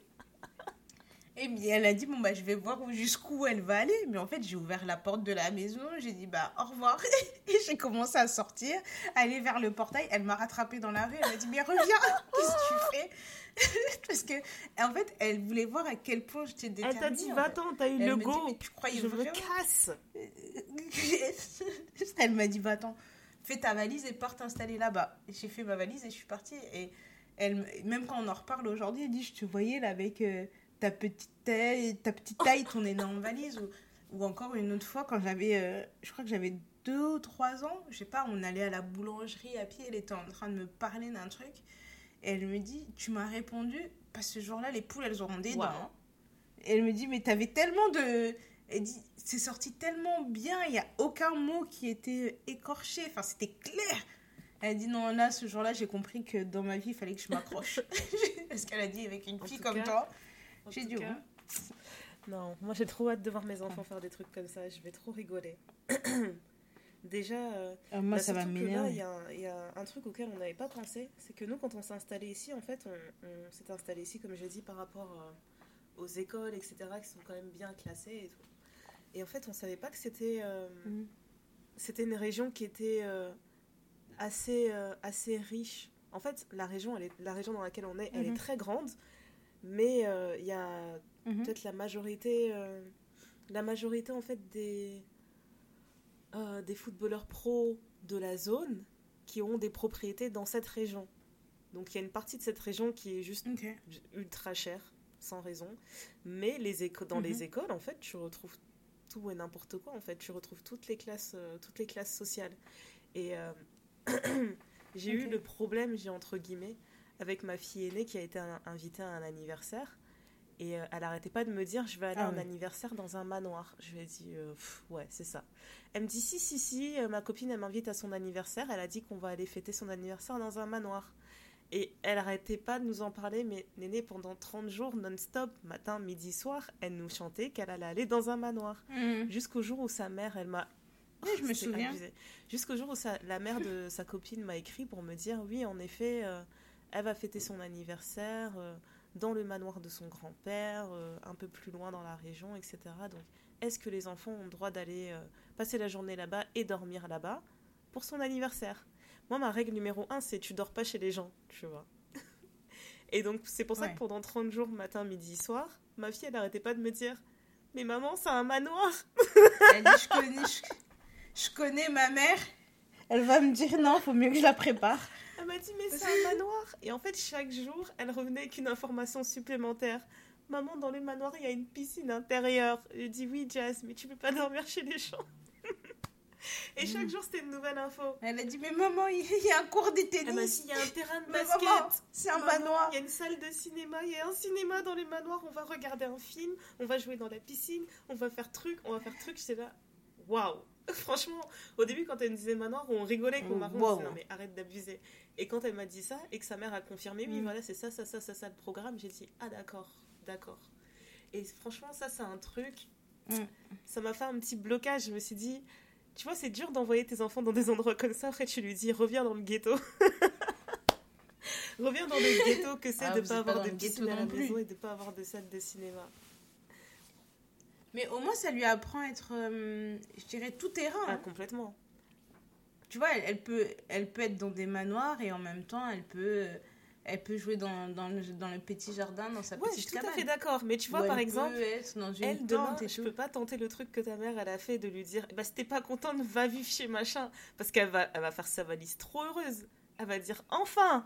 Et bien, elle a dit, bon, bah, je vais voir jusqu'où elle va aller. Mais en fait, j'ai ouvert la porte de la maison, j'ai dit, bah, au revoir. Et j'ai commencé à sortir, aller vers le portail. Elle m'a rattrapée dans la rue, elle m'a dit, mais reviens, qu'est-ce que tu fais? Parce que, en fait, elle voulait voir à quel point j'étais déterminée. Elle t'a dit, va-t'en, t'as eu le go. mais tu croyais je me casse. elle m'a dit, va-t'en, fais ta valise et pars t'installer là-bas. J'ai fait ma valise et je suis partie. Et elle, même quand on en reparle aujourd'hui, elle dit, je te voyais là avec euh, ta petite taille, ta petite taille, ton énorme valise. Ou, ou encore une autre fois, quand j'avais, euh, je crois que j'avais deux ou trois ans, je sais pas, on allait à la boulangerie à pied, elle était en train de me parler d'un truc. Et elle me dit, tu m'as répondu, parce que ce jour-là, les poules, elles auront des dents. Et elle me dit, mais t'avais tellement de... Elle dit, c'est sorti tellement bien, il n'y a aucun mot qui était écorché, enfin, c'était clair. Elle dit, non, là, ce jour-là, j'ai compris que dans ma vie, il fallait que je m'accroche. parce qu'elle a dit, avec une fille comme toi, j'ai dit, Non, moi j'ai trop hâte de voir mes enfants faire des trucs comme ça, je vais trop rigoler. Déjà, euh, ah, moi, bah, ça va m'énerver. Il y, a un truc auquel on n'avait pas pensé, c'est que nous, quand on s'est installé ici, en fait, on, s'est installé ici, comme j'ai dit, par rapport euh, aux écoles, etc., qui sont quand même bien classées et tout. Et en fait, on savait pas que c'était euh, mhm. c'était une région qui était assez assez riche. En fait, la région, elle est, la région dans laquelle on est, elle est mhm. très grande, mais il y a mhm. peut-être la majorité la majorité en fait des euh, des footballeurs pros de la zone qui ont des propriétés dans cette région. Donc il y a une partie de cette région qui est juste ultra chère. sans raison. Mais les éco dans les mhm. écoles, en fait, tu retrouves tout et n'importe quoi. En fait, tu retrouves toutes les classes, euh, toutes les classes sociales. Et euh, j'ai eu le problème, j'ai entre guillemets, avec ma fille aînée qui a été invitée à un anniversaire. Et euh, elle arrêtait pas de me dire, je vais aller à ah un anniversaire dans un manoir. Je lui ai dit, ouais, c'est ça. Elle me dit, si, si, si, ma copine, elle m'invite à son anniversaire. Elle a dit qu'on va aller fêter son anniversaire dans un manoir. Et elle arrêtait pas de nous en parler, mais Néné, pendant 30 jours non-stop, matin, midi, soir, elle nous chantait qu'elle allait aller dans un manoir. Mm. Jusqu'au jour où sa mère, elle m'a. Oui, je me souviens. Jusqu'au jour où la mère de sa copine m'a écrit pour me dire oui, en effet, euh, elle va fêter son anniversaire euh, dans le manoir de son grand-père, euh, un peu plus loin dans la région, etc. Donc, est-ce que les enfants ont le droit d'aller passer la journée là-bas et dormir là-bas pour son anniversaire? Moi, ma règle numéro un, c'est tu dors pas chez les gens, tu vois. Et donc, c'est pour ça que pendant 30 jours, matin, midi, soir, ma fille, elle n'arrêtait pas de me dire Mais maman, c'est un manoir Elle dit Je connais, je, connais ma mère. Elle va me dire Non, faut mieux que je la prépare. Elle m'a dit Mais c'est un manoir Et en fait, chaque jour, elle revenait avec une information supplémentaire. Maman, dans le manoir, il y a une piscine intérieure. Je dis Oui, Jazz, mais tu peux pas dormir chez les gens. Et chaque mm. jour, c'était une nouvelle info. Elle a dit Mais maman, il y a un cours de tennis. Elle m'a dit Il y a un terrain de basket. C'est un manoir. Il y a une salle de cinéma. Il y a un cinéma dans les manoirs. On va regarder un film. On va jouer dans la piscine. On va faire truc. On va faire truc. J'étais là Waouh Franchement, au début, quand elle me disait manoir, on rigolait qu'on marrant. Wow. Non, mais arrête d'abuser. Et quand elle m'a dit ça et que sa mère a confirmé Oui, mm. voilà, c'est ça, ça, ça, ça, ça, le programme, j'ai dit Ah, d'accord, d'accord. Et franchement, ça, c'est un truc. Mm. Ça m'a fait un petit blocage. Je me suis dit tu vois, c'est dur d'envoyer tes enfants dans des endroits comme ça. Après, tu lui dis, reviens dans le ghetto. reviens dans le ghetto que c'est ah, de ne pas avoir de piscine à la maison et de ne pas avoir de salle de cinéma. Mais au moins, ça lui apprend à être, euh, je dirais, tout terrain. Ah, hein. complètement. Tu vois, elle, elle, peut, elle peut être dans des manoirs et en même temps, elle peut elle peut jouer dans, dans, le, dans le petit jardin, dans sa petite cabane. je suis tout à fait d'accord. Mais tu vois, par exemple, elle, demain, je peux pas tenter le truc que ta mère, elle a fait de lui dire, bah, si t'es pas contente, va vivre chez machin. Parce qu'elle va, elle va faire sa valise trop heureuse. Elle va dire, enfin,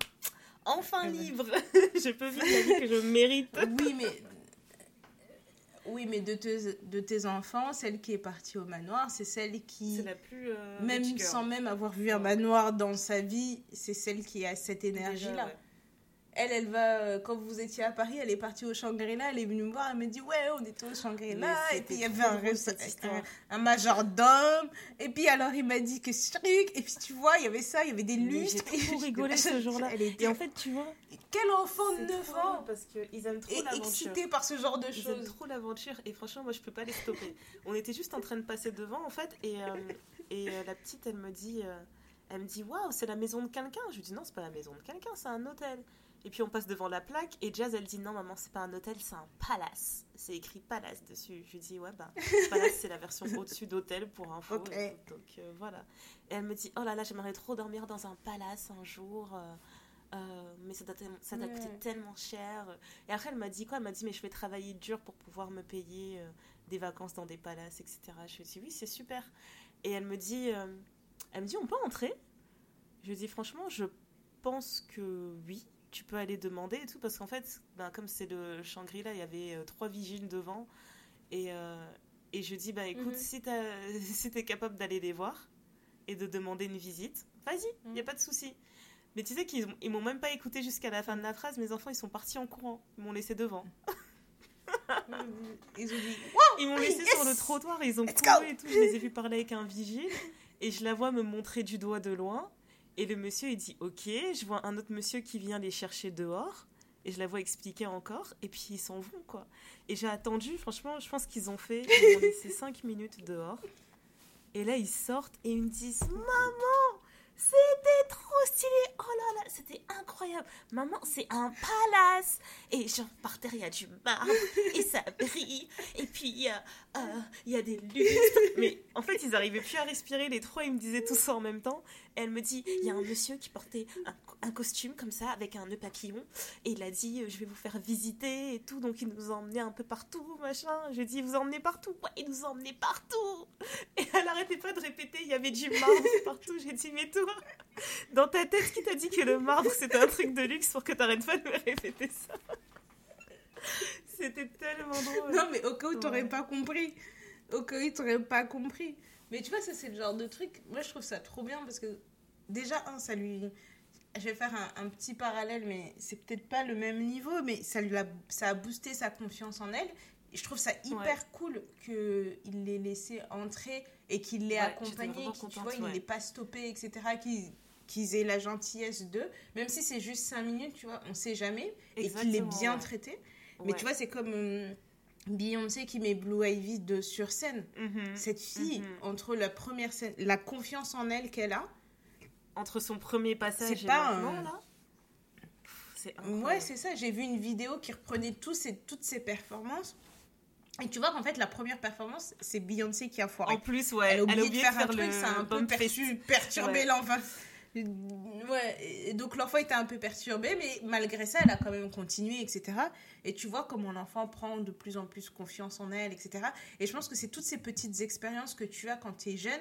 enfin libre. je peux vivre la vie que je mérite. oui, mais... Oui, mais de tes, de tes enfants, celle qui est partie au manoir, c'est celle qui... C'est la plus... Euh, même sans même avoir vu un manoir dans sa vie, c'est celle qui a cette énergie-là. Elle, elle va, euh, quand vous étiez à Paris, elle est partie au Shangri-La, elle est venue me voir, elle me dit Ouais, on était au Shangri-La, et puis il y avait un, un, un, majordome, et puis alors il m'a dit que ce truc, et puis tu vois, il y avait ça, il y avait des lustres. J'ai trop rigolé ce jour-là. Et en fait, tu vois. Quel enfant de 9 ans Parce qu'ils aiment trop l'aventure. excité par ce genre de choses. Ils aiment trop l'aventure, et franchement, moi je peux pas les stopper. on était juste en train de passer devant, en fait, et, euh, et euh, la petite, elle me dit. elle me dit, waouh, c'est la maison de quelqu'un. Je lui dis, non, c'est pas la maison de quelqu'un, c'est un hôtel. Et puis on passe devant la plaque et Jazz elle dit non maman c'est pas un hôtel c'est un palace. C'est écrit palace dessus. Je lui dis ouais bah palace c'est la version au-dessus d'hôtel pour info. Donc euh, voilà. Et elle me dit oh là là j'aimerais trop dormir dans un palace un jour. Euh, euh, mais ça t'a, ça coûté tellement cher. Et après, elle m'a dit quoi? Elle m'a dit, mais je vais travailler dur pour pouvoir me payer des vacances dans des palaces, etc. Je lui ai dit, oui, c'est super. Et elle me dit, elle me dit, on peut entrer? Je lui ai dit, franchement, je pense que oui tu peux aller demander et tout, parce qu'en fait, ben, comme c'est le Shangri-La, il y avait euh, trois vigiles devant. Et, euh, et je dis, bah écoute, mhm. si tu si es capable d'aller les voir et de demander une visite, vas-y, il n'y a mhm. pas de souci. Mais tu sais qu'ils ils m'ont même pas écouté jusqu'à la fin de la phrase, mes enfants, ils sont partis en courant. Ils m'ont laissé devant. ils ont dit, ils m'ont laissé sur le trottoir, ils ont couru et tout. Je les ai vus parler avec un vigile et je la vois me montrer du doigt de loin. Et le monsieur, il dit Ok, je vois un autre monsieur qui vient les chercher dehors. Et je la vois expliquer encore. Et puis ils s'en vont, quoi. Et j'ai attendu, franchement, je pense qu'ils ont fait. Ils ont laissé 5 minutes dehors. Et là, ils sortent et ils me disent Maman, c'était trop stylé. Oh là là, c'était incroyable. Maman, c'est un palace. Et genre, par terre, il y a du marbre et ça brille. Et puis, il y, a, euh, y a des lustres. Mais en fait, ils n'arrivaient plus à respirer. Les trois, ils me disaient tout ça en même temps. Et elle me dit, il y a un monsieur qui portait un, costume comme ça, avec un nœud papillon. Et il a dit, euh, je vais vous faire visiter et tout. Donc, il nous a emmenés un peu partout, machin. Je dit, vous emmenez partout? Ouais, il nous a partout. Et elle n'arrêtait pas de répéter, il y avait du marbre partout. J'ai dit, mais toi, dans ta tête, qui t'a dit que le marbre, c'était un truc de luxe pour que t'arrêtes pas de me répéter ça C'était tellement drôle. Non, mais au cas où t'aurais pas compris. Au cas où t'aurais pas compris. Mais tu vois, ça, c'est le genre de truc. Moi, je trouve ça trop bien parce que déjà, un, ça lui. Je vais faire un, petit parallèle, mais c'est peut-être pas le même niveau, mais ça, lui a, ça a boosté sa confiance en elle. Je trouve ça hyper cool qu'il l'ait laissé entrer et qu'il l'ait accompagné, qu'il tu vois, il l'ait pas stoppé, etc. Qu'ils aient la gentillesse d'eux, même si c'est juste 5 minutes, tu vois, on sait jamais, et qu'il l'ait bien traité. Mais tu vois, c'est comme. Hum, Beyoncé qui met Blue Ivy de, sur scène. Mhm. Cette fille, mhm. entre la première scène, la confiance en elle qu'elle a. Entre son premier passage et pas maintenant, là C'est Ouais, c'est ça. J'ai vu une vidéo qui reprenait tous ces, toutes ses performances. Et tu vois qu'en fait, la première performance, c'est Beyoncé qui a foiré. En plus, ouais. Elle a oublié, de faire, un truc, ça a un peu perturbé l'enfant. Ouais, et donc l'enfant était un peu perturbé, mais malgré ça, elle a quand même continué, etc. Et tu vois comment l'enfant prend de plus en plus confiance en elle, etc. Et je pense que c'est toutes ces petites expériences que tu as quand tu es jeune.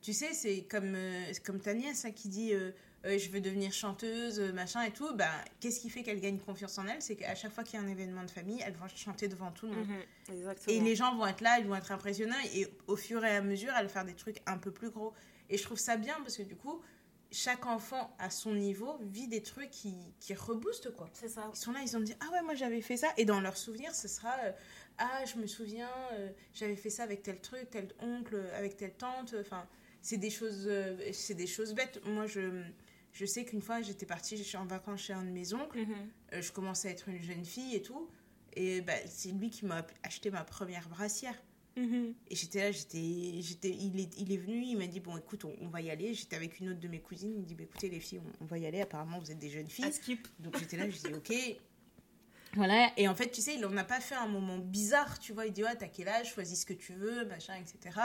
Tu sais, c'est comme, euh, comme ta nièce hein, qui dit euh, euh, Je veux devenir chanteuse, machin et tout. Bah, Qu'est-ce qui fait qu'elle gagne confiance en elle? C'est qu'à chaque fois qu'il y a un événement de famille, elle va chanter devant tout le monde. Mhm, et les gens vont être là, ils vont être impressionnants. Et au fur et à mesure, elle va faire des trucs un peu plus gros. Et je trouve ça bien parce que du coup, chaque enfant à son niveau vit des trucs qui, qui reboostent quoi. C'est ça. Ils sont là, ils ont dit ah ouais moi j'avais fait ça et dans leurs souvenirs ce sera euh, ah je me souviens euh, j'avais fait ça avec tel truc tel oncle avec telle tante enfin c'est des choses euh, c'est des choses bêtes. Moi je je sais qu'une fois j'étais partie en vacances chez un de mes oncles, mhm. je commençais à être une jeune fille et tout et bah, c'est lui qui m'a acheté ma première brassière. Mhm. Et j'étais là, j'étais, j'étais, il, est, il est venu, il m'a dit Bon, écoute, on, va y aller. J'étais avec une autre de mes cousines. Il me dit bah, Écoutez, les filles, on, va y aller. Apparemment, vous êtes des jeunes filles. skip. Donc j'étais là, je dis Ok. Voilà. Et en fait, tu sais, il n'en a pas fait un moment bizarre, tu vois. Il dit Ouais, t'as quel âge Choisis ce que tu veux, machin, etc.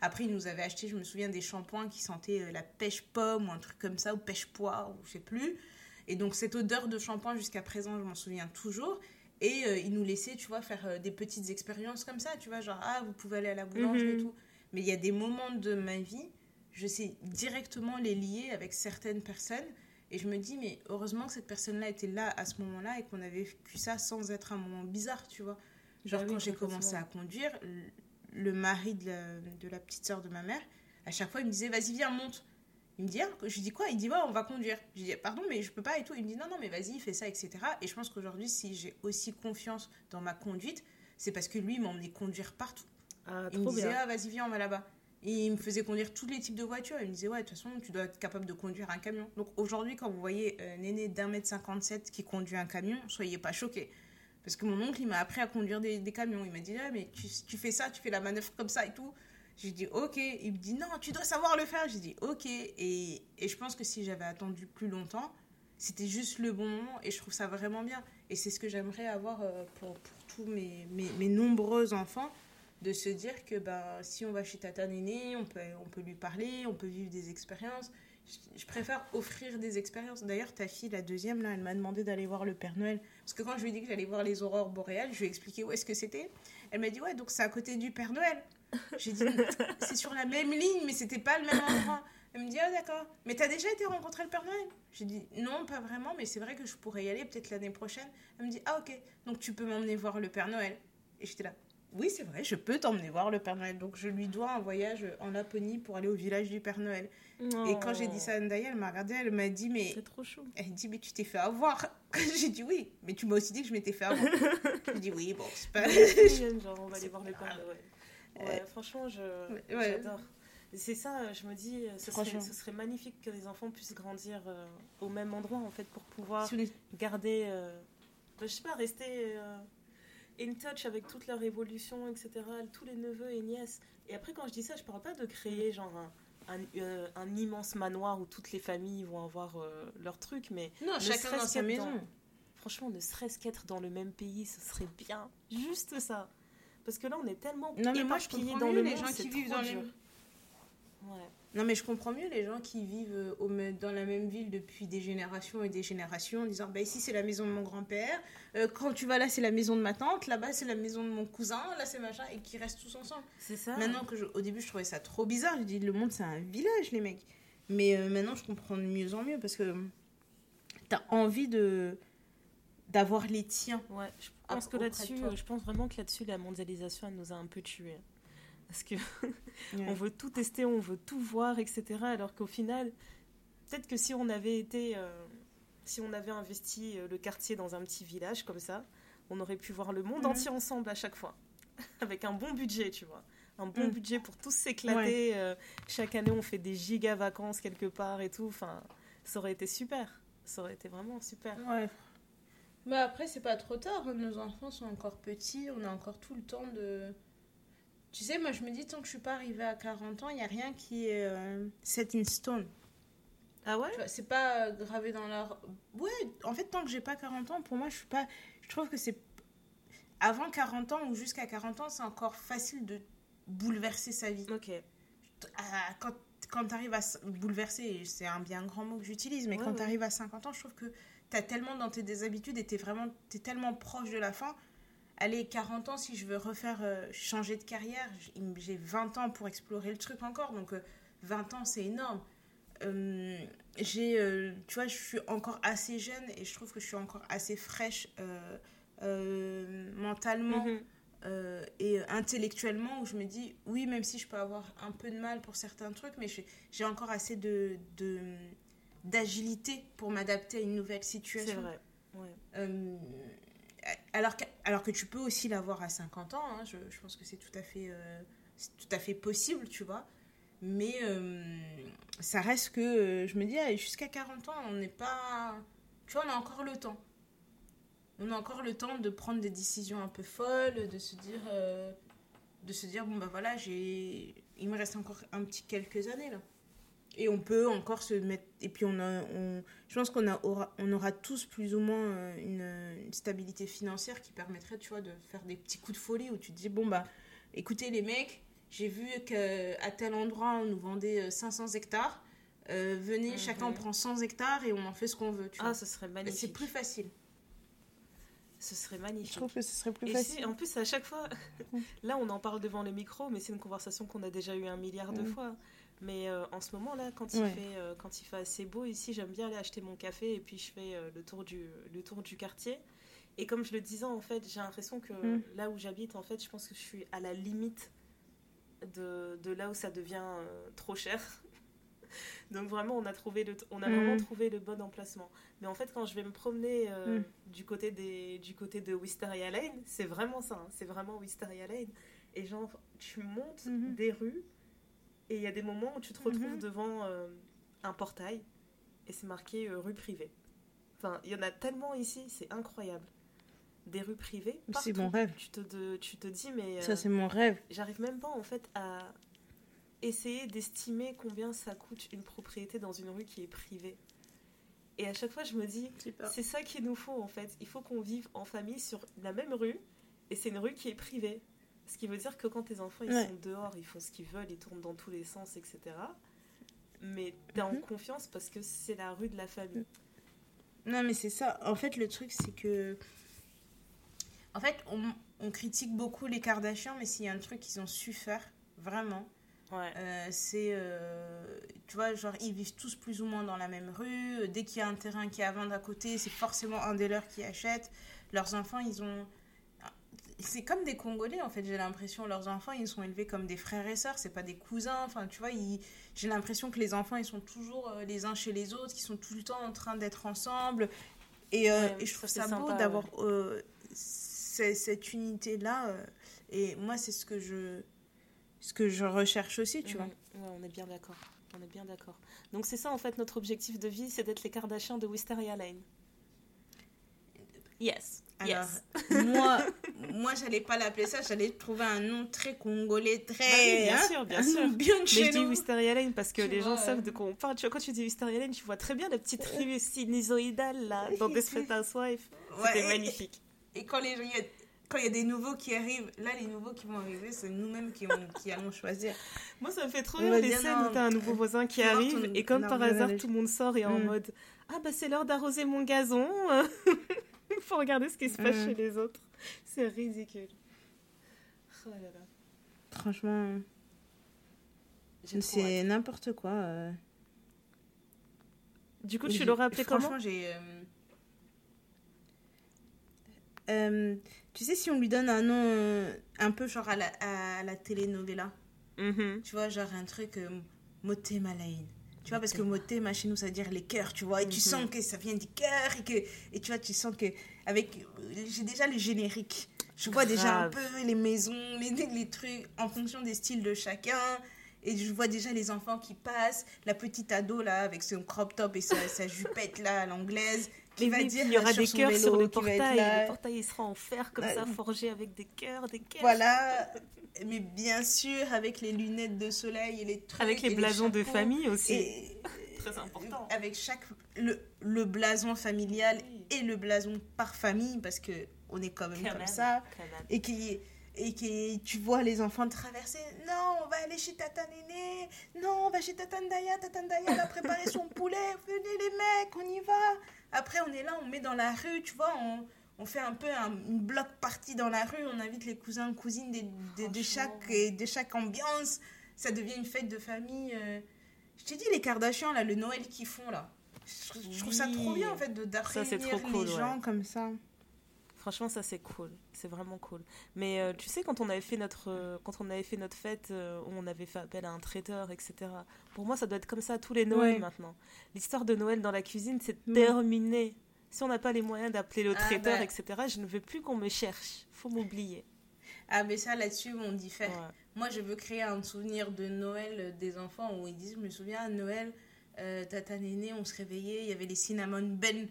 Après, il nous avait acheté, je me souviens, des shampoings qui sentaient euh, la pêche pomme ou un truc comme ça, ou pêche poire, ou je sais plus. Et donc, cette odeur de shampoing, jusqu'à présent, je m'en souviens toujours. Et euh, il nous laissait, tu vois, faire euh, des petites expériences comme ça, tu vois, genre, ah, vous pouvez aller à la boulangerie et mhm. tout. Mais il y a des moments de ma vie, je sais directement les lier avec certaines personnes. Et je me dis, mais heureusement que cette personne-là était là à ce moment-là et qu'on avait vécu ça sans être un moment bizarre, tu vois. Genre, bah quand j'ai commencé à conduire, le mari de la, de la petite sœur de ma mère, à chaque fois, il me disait, vas-y, viens, monte. Il me dit, ah, je dis quoi? Il dit, ouais, on va conduire. Je dis, pardon, mais je peux pas et tout. Il me dit, non, non, mais vas-y, fais ça, etc. Et je pense qu'aujourd'hui, si j'ai aussi confiance dans ma conduite, c'est parce que lui, il m'emmenait conduire partout. Ah, il me disait, ah, vas-y, viens, on va là-bas. Il me faisait conduire tous les types de voitures. Il me disait, ouais, de toute façon, tu dois être capable de conduire un camion. Donc aujourd'hui, quand vous voyez un aîné d'un mètre 57 qui conduit un camion, soyez pas choqués. Parce que mon oncle, il m'a appris à conduire des, camions. Il m'a dit, ah, mais tu, tu, fais ça, tu fais la manœuvre comme ça et tout. J'ai dit ok. Il me dit non, tu dois savoir le faire. J'ai dit ok. Et, et, je pense que si j'avais attendu plus longtemps, c'était juste le bon moment. Et je trouve ça vraiment bien. Et c'est ce que j'aimerais avoir euh, pour, pour tous mes, mes, mes, nombreux enfants. De se dire que bah, si on va chez Tata Néné, on peut, on peut lui parler, on peut vivre des expériences. Je, préfère offrir des expériences. D'ailleurs, ta fille, la deuxième, là, elle m'a demandé d'aller voir le Père Noël. Parce que quand je lui ai dit que j'allais voir les aurores boréales, je lui ai expliqué où est-ce que c'était. Elle m'a dit, ouais, donc c'est à côté du Père Noël. J'ai dit, c'est sur la même ligne, mais c'était pas le même endroit. Elle me dit, ah d'accord. Mais t'as déjà été rencontrer le Père Noël? J'ai dit, non, pas vraiment, mais c'est vrai que je pourrais y aller peut-être l'année prochaine. Elle me dit, ah ok, donc tu peux m'emmener voir le Père Noël. Et j'étais là, oui, c'est vrai, je peux t'emmener voir le Père Noël. Donc je lui dois un voyage en Laponie pour aller au village du Père Noël. Et quand j'ai dit ça à Ndaya, elle m'a regardé, elle m'a dit, mais. C'est trop chaud. Elle dit, mais tu t'es fait avoir. j'ai dit oui, mais tu m'as aussi dit que je m'étais fait avoir. j'ai dit oui, bon, c'est pas. genre, on va aller voir le Père Noël. Ouais, franchement, j'adore. C'est ça, je me dis, ce serait, ce serait, magnifique que les enfants puissent grandir euh, au même endroit, en fait, pour pouvoir garder, euh, je sais pas, rester euh, in touch avec toute leur évolution, etc., tous les neveux et nièces. Et après, quand je dis ça, je parle pas de créer, genre, un, un, un immense manoir où toutes les familles vont avoir leur truc, mais... Non, chacun dans sa maison. franchement, ne serait-ce qu'être dans le même pays, ce serait bien. Juste ça. Parce que là, on est tellement non, mais moi, je dans mieux les gens qui vivent dans les... Ouais. Non, mais je comprends mieux les gens qui vivent euh, au, dans la même ville depuis des générations et des générations en disant bah, ici c'est la maison de mon grand-père, euh, quand tu vas là c'est la maison de ma tante, là-bas c'est la maison de mon cousin, là c'est machin, et qui restent tous ensemble. C'est ça. Maintenant que au début je trouvais ça trop bizarre, je dis le monde c'est un village les mecs. Mais euh, maintenant je comprends de mieux en mieux parce que t'as envie de d'avoir les tiens. Ouais, je pense que là-dessus, je pense vraiment que là-dessus, la mondialisation, elle nous a un peu tués. Parce que on veut tout tester, on veut tout voir, etc. Alors qu'au final, peut-être que si on avait été, euh, si on avait investi euh, le quartier dans un petit village comme ça, on aurait pu voir le monde mhm. entier ensemble à chaque fois, avec un bon budget, tu vois. Un bon mhm. budget pour tous s'éclater. Euh, chaque année, on fait des giga vacances quelque part et tout. Enfin, ça aurait été super. Ça aurait été vraiment super. Ouais. Mais après, c'est pas trop tard. Nos enfants sont encore petits. On a encore tout le temps de tu sais, moi je me dis, tant que je suis pas arrivée à 40 ans, il n'y a rien qui est euh, set in stone. Ah ouais? C'est pas euh, gravé dans leur. Ouais, en fait, tant que j'ai pas 40 ans, pour moi, je suis pas. Je trouve que c'est. Avant 40 ans ou jusqu'à 40 ans, c'est encore facile de bouleverser sa vie. Ok. Ah, quand, quand tu arrives à bouleverser, c'est un bien grand mot que j'utilise, mais quand tu arrives à 50 ans, je trouve que tu as tellement dans tes déshabitudes et tu es, vraiment, es tellement proche de la fin allez, 40 ans, si je veux refaire, euh, changer de carrière, j'ai 20 ans pour explorer le truc encore. Donc, 20 euh, ans, c'est énorme. Euh, j'ai, tu vois, je suis encore assez jeune et je trouve que je suis encore assez fraîche mentalement mhm. et intellectuellement où je me dis, oui, même si je peux avoir un peu de mal pour certains trucs, mais j'ai encore assez de, d'agilité pour m'adapter à une nouvelle situation. C'est vrai. Ouais alors que, alors que tu peux aussi l'avoir à 50 ans, hein, je, pense que c'est tout, à fait, euh, tout à fait possible, tu vois. Mais euh, ça reste que, euh, je me dis, jusqu'à 40 ans, on n'est pas... Tu vois, on a encore le temps. On a encore le temps de prendre des décisions un peu folles, de se dire, de se dire bon, bah voilà, il me reste encore un petit quelques années, là. Et on peut encore se mettre. Et puis, on a, on, je pense qu'on aura, on aura tous plus ou moins euh, une, une, stabilité financière qui permettrait, tu vois, de faire des petits coups de folie où tu te dis bon, bah, écoutez, les mecs, j'ai vu qu'à tel endroit, on nous vendait 500 euh, hectares. Euh, venez, mhm. chacun prend 100 hectares et on en fait ce qu'on veut. Tu ah, ce serait magnifique. C'est plus facile. Ce serait magnifique. Je trouve que ce serait plus facile. en plus, à chaque fois, là, on en parle devant le micro, mais c'est une conversation qu'on a déjà eu un milliard de fois. Mais euh, en ce moment là, quand il fait euh, quand il fait assez beau ici, j'aime bien aller acheter mon café et puis je fais euh, le tour du le tour du quartier. Et comme je le disais en fait, j'ai l'impression que mm. là où j'habite en fait, je pense que je suis à la limite de, de là où ça devient trop cher. Donc vraiment, on a trouvé le on a mm. vraiment trouvé le bon emplacement. Mais en fait, quand je vais me promener mm. du côté des du côté de Wisteria Lane, c'est vraiment ça, hein. c'est vraiment Wisteria Lane. Et genre, tu montes mm-hmm. des rues et il y a des moments où tu te retrouves mhm. devant euh, un portail et c'est marqué euh, rue privée. Enfin, il y en a tellement ici, c'est incroyable. Des rues privées. C'est mon rêve. Tu te, tu te dis, mais. ça, c'est mon rêve. Euh, j'arrive même pas, en fait, à essayer d'estimer combien ça coûte une propriété dans une rue qui est privée. Et à chaque fois, je me dis, c'est ça qu'il nous faut, en fait. Il faut qu'on vive en famille sur la même rue et c'est une rue qui est privée. Ce qui veut dire que quand tes enfants ils sont dehors, ils font ce qu'ils veulent, ils tournent dans tous les sens, etc. Mais tu es en mhm. confiance parce que c'est la rue de la famille. Non, mais c'est ça. En fait, le truc, c'est que. En fait, on, critique beaucoup les Kardashians, mais s'il y a un truc qu'ils ont su faire, vraiment, euh, c'est. Euh, tu vois, genre, ils vivent tous plus ou moins dans la même rue. Dès qu'il y a un terrain qui est à vendre à côté, c'est forcément un des leurs qui achète. Leurs enfants, ils ont c'est comme des Congolais en fait, j'ai l'impression. Leurs enfants, ils sont élevés comme des frères et sœurs, c'est pas des cousins. Enfin, tu vois, j'ai l'impression que les enfants, ils sont toujours euh, les uns chez les autres, qu'ils sont tout le temps en train d'être ensemble. Et, euh, et, je trouve ça, beau d'avoir euh, cette unité-là. et moi, c'est ce que je ce que je recherche aussi, tu vois. Ouais, on est bien d'accord. On est bien d'accord. Donc c'est ça en fait notre objectif de vie, c'est d'être les Kardashians de Wisteria Lane. Yes. Alors, moi, moi j'allais pas l'appeler ça, j'allais trouver un nom très congolais, très. Bah bien hein, sûr, bien sûr. Bien Mais je dis Wisteria Lane parce que les gens savent de quoi on parle. Tu vois, quand tu dis Wisteria Lane, tu vois très bien la petite rue sinusoïdale là, dans Desperate Housewives. C'était magnifique. Et, quand les quand il y a des nouveaux qui arrivent, là, les nouveaux qui vont arriver, c'est nous-mêmes qui, qui, allons choisir. Moi, ça me fait trop rire les scènes où t'as un nouveau voisin qui arrive et comme par hasard, tout le monde sort et est en mm. mode Ah, bah, c'est l'heure d'arroser mon gazon. Il faut regarder ce qui se passe chez les autres. C'est ridicule. Oh là là. Franchement, c'est n'importe quoi. Euh. Du coup, tu l'aurais appelé comment? Franchement, j'ai. Euh, Euh, tu sais, si on lui donne un nom euh, un peu genre à la, à la telenovela, mm-hmm. tu vois, genre un truc euh, Moté Malaïne. Tu vois, parce que moté, chez nous, ça veut dire les cœurs, tu vois. Et tu mm-hmm. sens que ça vient du cœur et que, et tu vois, tu sens que, avec, j'ai déjà le générique. Je vois déjà un peu les maisons, les, les trucs en fonction des styles de chacun. Et je vois déjà les enfants qui passent, la petite ado là avec son crop top et sa, sa jupette là à l'anglaise qui va dire il y aura des cœurs sur le portail. Le portail il sera en fer comme ça, forgé avec des cœurs, des cœurs. Voilà, mais bien sûr avec les lunettes de soleil et les trucs. Avec les blasons de famille aussi. Très important. Avec chaque le, le blason familial et le blason par famille parce que on est quand même comme ça et qui et que tu vois les enfants traverser. Non, on va aller chez Tata Néné. Non, on va chez Tata Ndaya. Tata Ndaya va préparer son poulet. Venez les mecs, on y va. Après, on est là, on met dans la rue, tu vois, on, on fait un peu une bloc partie dans la rue. On invite les cousins, cousines de, de, chaque, de chaque ambiance. Ça devient une fête de famille. Euh. Je t'ai dit, les Kardashians, là, le Noël qu'ils font, là. Je, trouve ça trop bien, en fait, de réunir les gens comme ça. Franchement, ça c'est cool, c'est vraiment cool. Mais euh, tu sais, quand on avait fait notre, euh, quand on avait fait notre fête, euh, on avait fait appel à un traiteur, etc. Pour moi, ça doit être comme ça tous les Noëls maintenant. L'histoire de Noël dans la cuisine, c'est terminé. Si on n'a pas les moyens d'appeler le ah, traiteur, bah. etc., je ne veux plus qu'on me cherche. Faut m'oublier. Ah, mais ça, là-dessus, on diffère. Moi, je veux créer un souvenir de Noël des enfants où ils disent, je me souviens à Noël, tata néné, on se réveillait, il y avait les cinnamon ben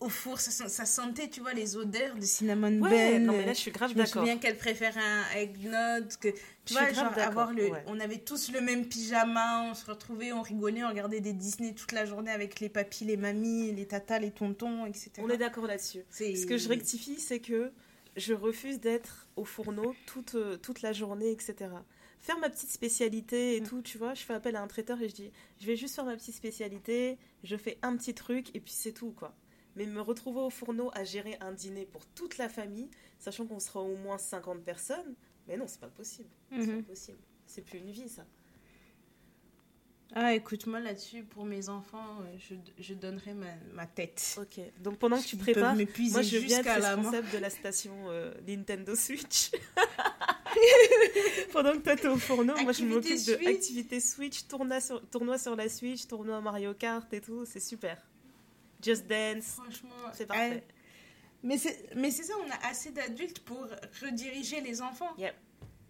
au four, ça, sentait, tu vois, les odeurs de cinnamon ouais, Non, mais là, je suis grave d'accord. Je me souviens qu'elle préférait un eggnog, que, tu vois, genre, avoir le, on avait tous le même pyjama, on se retrouvait, on rigolait, on regardait des Disney toute la journée avec les papis, les mamies, les tatas, les tontons, etc. On est d'accord là-dessus. Ce que je rectifie, c'est que je refuse d'être au fourneau toute, euh, toute la journée, etc. Faire ma petite spécialité et mm. tout, tu vois, je fais appel à un traiteur et je dis, je vais juste faire ma petite spécialité, je fais un petit truc et puis c'est tout, quoi. Mais me retrouver au fourneau à gérer un dîner pour toute la famille, sachant qu'on sera au moins 50 personnes, mais non, c'est pas possible. C'est mhm. pas possible. C'est plus une vie, ça. Ah, écoute, moi là-dessus, pour mes enfants, euh, je, je donnerai ma, ma, tête. Ok, donc pendant que tu prépares, moi je viens être responsable de la station euh, Nintendo Switch. pendant que toi t'es au fourneau, moi je m'occupe de activité Switch, tournoi sur, tournoi sur la Switch, tournoi Mario Kart et tout, c'est super. Just Dance. Franchement, c'est parfait. Mais c'est, mais c'est ça, on a assez d'adultes pour rediriger les enfants.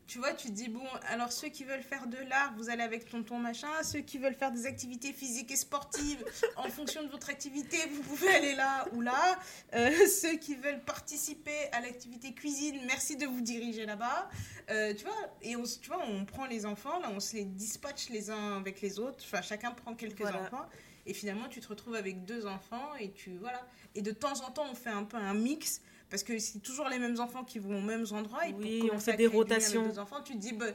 Tu vois, tu dis, bon, alors ceux qui veulent faire de l'art, vous allez avec tonton machin. Ceux qui veulent faire des activités physiques et sportives, en fonction de votre activité, vous pouvez aller là ou là. Euh, ceux qui veulent participer à l'activité cuisine, merci de vous diriger là-bas. Euh, tu vois, et on, tu vois, on prend les enfants, là, on se les dispatche les uns avec les autres. Enfin, chacun prend quelques enfants. Et finalement, tu te retrouves avec deux enfants et tu voilà. Et de temps en temps, on fait un peu un mix parce que c'est toujours les mêmes enfants qui vont aux mêmes endroits. Et oui, on fait des rotations. Avec deux enfants, tu te dis, bah,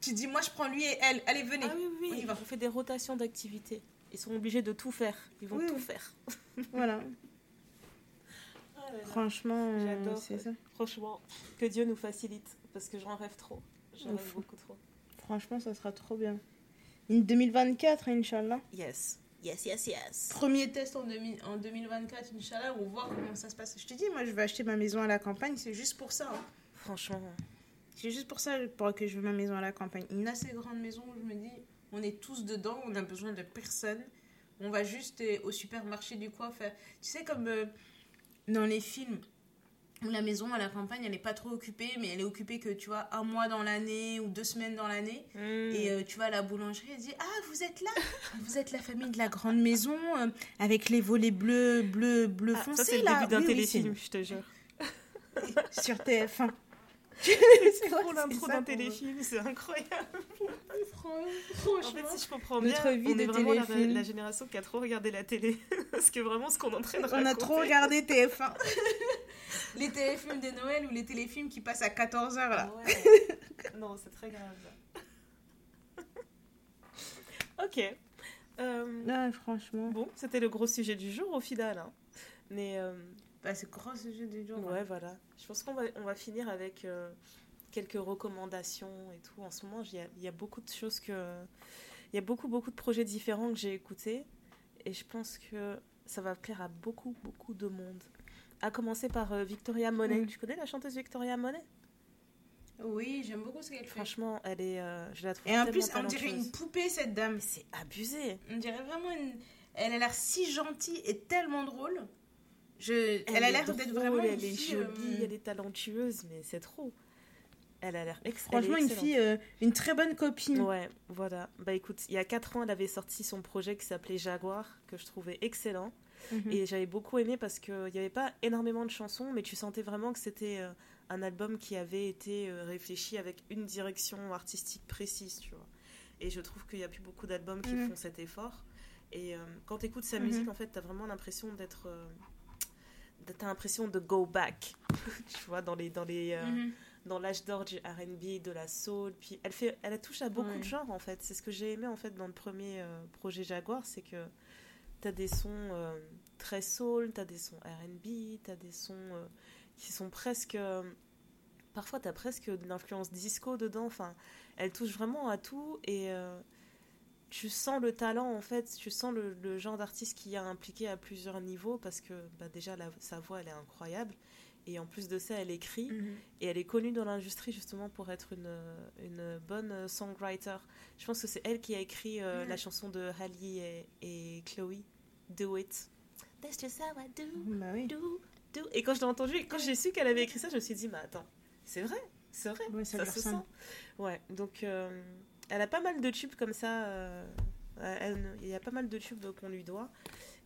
tu dis, moi je prends lui et elle. Allez, venez. Ah oui, oui. On, fait des rotations d'activités. Ils sont obligés de tout faire. Ils vont tout faire. voilà. Ah Franchement, j'adore. C'est ça. Franchement, que Dieu nous facilite parce que j'en rêve trop. J'en rêve beaucoup trop. Franchement, ça sera trop bien. 2024, Inch'Allah. Yes. Yes, yes, yes. Premier test en, en 2024, Inch'Allah, on voit comment ça se passe. Je te dis, moi, je vais acheter ma maison à la campagne, c'est juste pour ça. Hein. Franchement. C'est juste pour ça pour que je veux ma maison à la campagne. Une assez grande maison où je me dis, on est tous dedans, on a besoin de personne. On va juste euh, au supermarché du coin faire. Tu sais, comme euh, dans les films, où la maison à la campagne elle n'est pas trop occupée mais elle est occupée que tu vois un mois dans l'année ou deux semaines dans l'année. Hmm. et euh, tu vas à la boulangerie elle dit ah vous êtes là! Vous êtes la famille de la grande maison euh, avec les volets bleus bleus bleus ah, foncés ça c'est le début d'un téléfilm je te jure. Sur TF1 c'est trop l'intro d'un téléfilm, c'est incroyable. Franchement, en fait, si je comprends bien, Notre vie on est vraiment la, génération qui a trop regardé la télé. Parce que vraiment, ce qu'on est en train de On a trop regardé TF1. les téléfilms de Noël ou les téléfilms qui passent à 14h là. Non, c'est très grave. ok. Euh... franchement. Bon, c'était le gros sujet du jour au final. Hein. Mais. Euh... Bah, c'est gros sujet du jour. Ouais, voilà. Je pense qu'on va, on va finir avec euh, quelques recommandations et tout. En ce moment, il y a, y a, beaucoup de choses que. Il y a beaucoup, beaucoup de projets différents que j'ai écoutés. Et je pense que ça va plaire à beaucoup, beaucoup de monde. À commencer par Victoria Monet. Tu connais la chanteuse Victoria Monet? Oui, j'aime beaucoup ce qu'elle fait. Franchement, elle est, je la trouve Et en plus, on dirait une poupée cette dame. C'est abusé. On dirait vraiment une. Elle a l'air si gentille et tellement drôle. Je... Elle, a l'air d'être vraiment. Elle est jolie, elle est talentueuse, mais c'est trop. Elle a l'air excellente. Franchement, une fille, euh, une très bonne copine. Ouais, voilà. Bah écoute, il y a 4 ans, elle avait sorti son projet qui s'appelait Jaguar, que je trouvais excellent. Mhm. Et j'avais beaucoup aimé parce qu'il n'y avait pas énormément de chansons, mais tu sentais vraiment que c'était euh, un album qui avait été euh, réfléchi avec une direction artistique précise, tu vois. Et je trouve qu'il n'y a plus beaucoup d'albums qui mhm. font cet effort. Et quand tu écoutes sa mhm. musique, en fait, tu as vraiment l'impression d'être. T'as l'impression de go back, tu vois, dans les. Dans les dans l'âge d'or du R&B, de la soul. Puis elle fait, elle touche à beaucoup de genres en fait. C'est ce que j'ai aimé en fait dans le premier euh, projet Jaguar, c'est que t'as des sons euh, très soul, t'as des sons R&B, t'as des sons euh, qui sont presque, parfois t'as presque de l'influence disco dedans. Enfin, elle touche vraiment à tout et tu sens le talent en fait, tu sens le, genre d'artiste qui a impliqué à plusieurs niveaux parce que bah, déjà sa voix elle est incroyable et en plus de ça, elle écrit. Mhm. Et elle est connue dans l'industrie justement pour être une, une bonne songwriter. Je pense que c'est elle qui a écrit euh, la chanson de Halle et, et, Chloe, Do It. That's just how I do, bah do, do. Et quand je l'ai entendu, quand j'ai su qu'elle avait écrit ça, je me suis dit, mais attends, c'est vrai, c'est vrai, ça, se sent. Ouais, donc euh, elle a pas mal de tubes comme ça. Euh, il y a pas mal de tubes qu'on lui doit.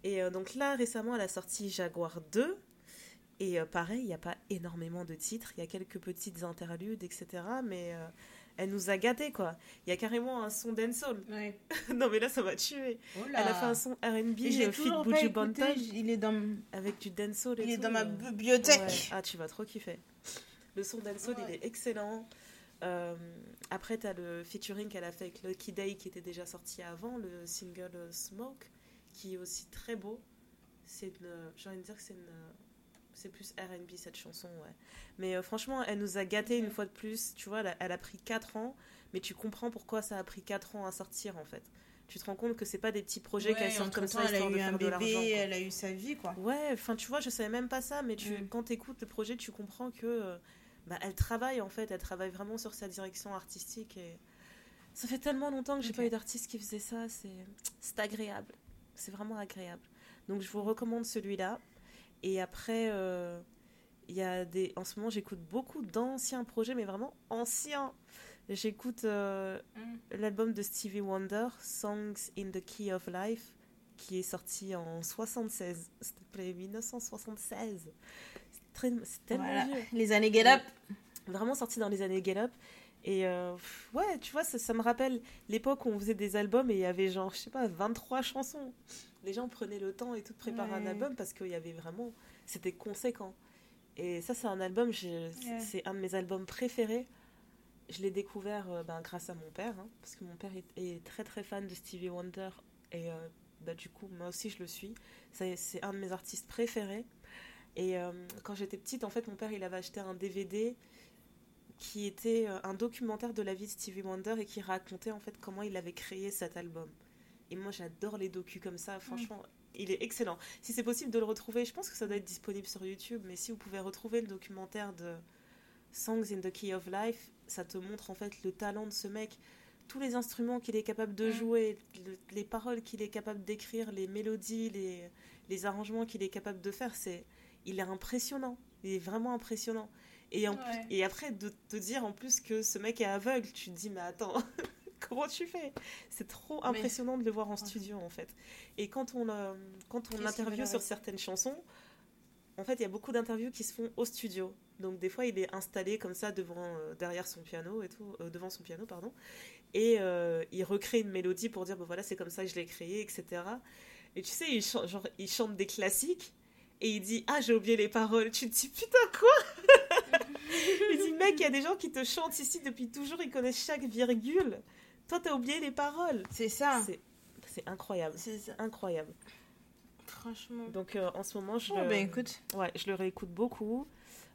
Et donc là, récemment, elle a sorti Jaguar 2, et euh, pareil, il n'y a pas énormément de titres, il y a quelques petites interludes, etc. Mais euh, elle nous a gâtés, quoi. Il y a carrément un son dancehall. Ouais. non, mais là, ça va tuer. Oh elle a fait un son R&B, euh, Fit Buju Banton. Il est dans... Avec du dancehall et Il est dans ma bibliothèque. Ah, tu vas trop kiffer. Le son dancehall, il est excellent. Après, tu as le featuring qu'elle a fait avec Lucky Day, qui était déjà sorti avant, le single Smoke, qui est aussi très beau. C'est J'ai envie de dire que c'est c'est plus RB cette chanson, ouais. Mais euh, franchement, elle nous a gâté une fois de plus. Tu vois, elle a, pris 4 ans, mais tu comprends pourquoi ça a pris 4 ans à sortir en fait. Tu te rends compte que c'est pas des petits projets qu'elle sort comme ça elle a eu un bébé, Elle a eu sa vie, quoi. Ouais, enfin, tu vois, je savais même pas ça, mais tu, mm. quand tu écoutes le projet, tu comprends que euh, bah, elle travaille en fait, elle travaille vraiment sur sa direction artistique et ça fait tellement longtemps que j'ai pas eu d'artiste qui faisait ça, c'est agréable. C'est vraiment agréable. Donc je vous recommande celui-là. Et après, euh, il y a des. En ce moment, j'écoute beaucoup d'anciens projets, mais vraiment anciens. J'écoute euh, mm. l'album de Stevie Wonder, Songs in the Key of Life, qui est sorti en 76. S'il te plaît, 1976. C'est tellement vieux. Les années Get Up. Vraiment sorti dans les années Get Up. Et euh, ouais, tu vois, ça, ça me rappelle l'époque où on faisait des albums et il y avait genre, je sais pas, 23 chansons les gens prenaient le temps et tout de préparer un album parce qu'il y avait vraiment. C'était conséquent. Et ça, c'est un album, c'est un de mes albums préférés. Je l'ai découvert euh, ben, grâce à mon père, hein, parce que mon père est, très très fan de Stevie Wonder. Et euh, bah, du coup, moi aussi, je le suis. C'est un de mes artistes préférés. Et euh, quand j'étais petite, en fait, mon père, il avait acheté un DVD qui était un documentaire de la vie de Stevie Wonder et qui racontait en fait comment il avait créé cet album. Et moi, j'adore les docus comme ça. Franchement, il est excellent. Si c'est possible de le retrouver, je pense que ça doit être disponible sur YouTube. Mais si vous pouvez retrouver le documentaire de Songs in the Key of Life, ça te montre en fait le talent de ce mec. Tous les instruments qu'il est capable de jouer, les paroles qu'il est capable d'écrire, les mélodies, les, les arrangements qu'il est capable de faire, c'est, il est impressionnant. Il est vraiment impressionnant. Et, en, et après, de te dire en plus que ce mec est aveugle, tu te dis, mais attends, comment tu fais? C'est trop impressionnant de le voir en studio en fait. Et quand on, quand on interviewe sur certaines chansons, en fait, il y a beaucoup d'interviews qui se font au studio. Donc des fois, il est installé comme ça devant, euh, derrière son piano et tout, euh, devant son piano, pardon, et euh, il recrée une mélodie pour dire, bon voilà, c'est comme ça que je l'ai créé, etc. Et tu sais, il chante, genre, il chante des classiques et il dit, ah j'ai oublié les paroles. Tu te dis, putain quoi? Il dit, mec, il y a des gens qui te chantent ici depuis toujours, ils connaissent chaque virgule. Toi, t'as oublié les paroles. C'est ça. C'est incroyable. C'est incroyable. Franchement. Donc euh, en ce moment, je, oh, le... ben, écoute. Ouais, je le réécoute beaucoup.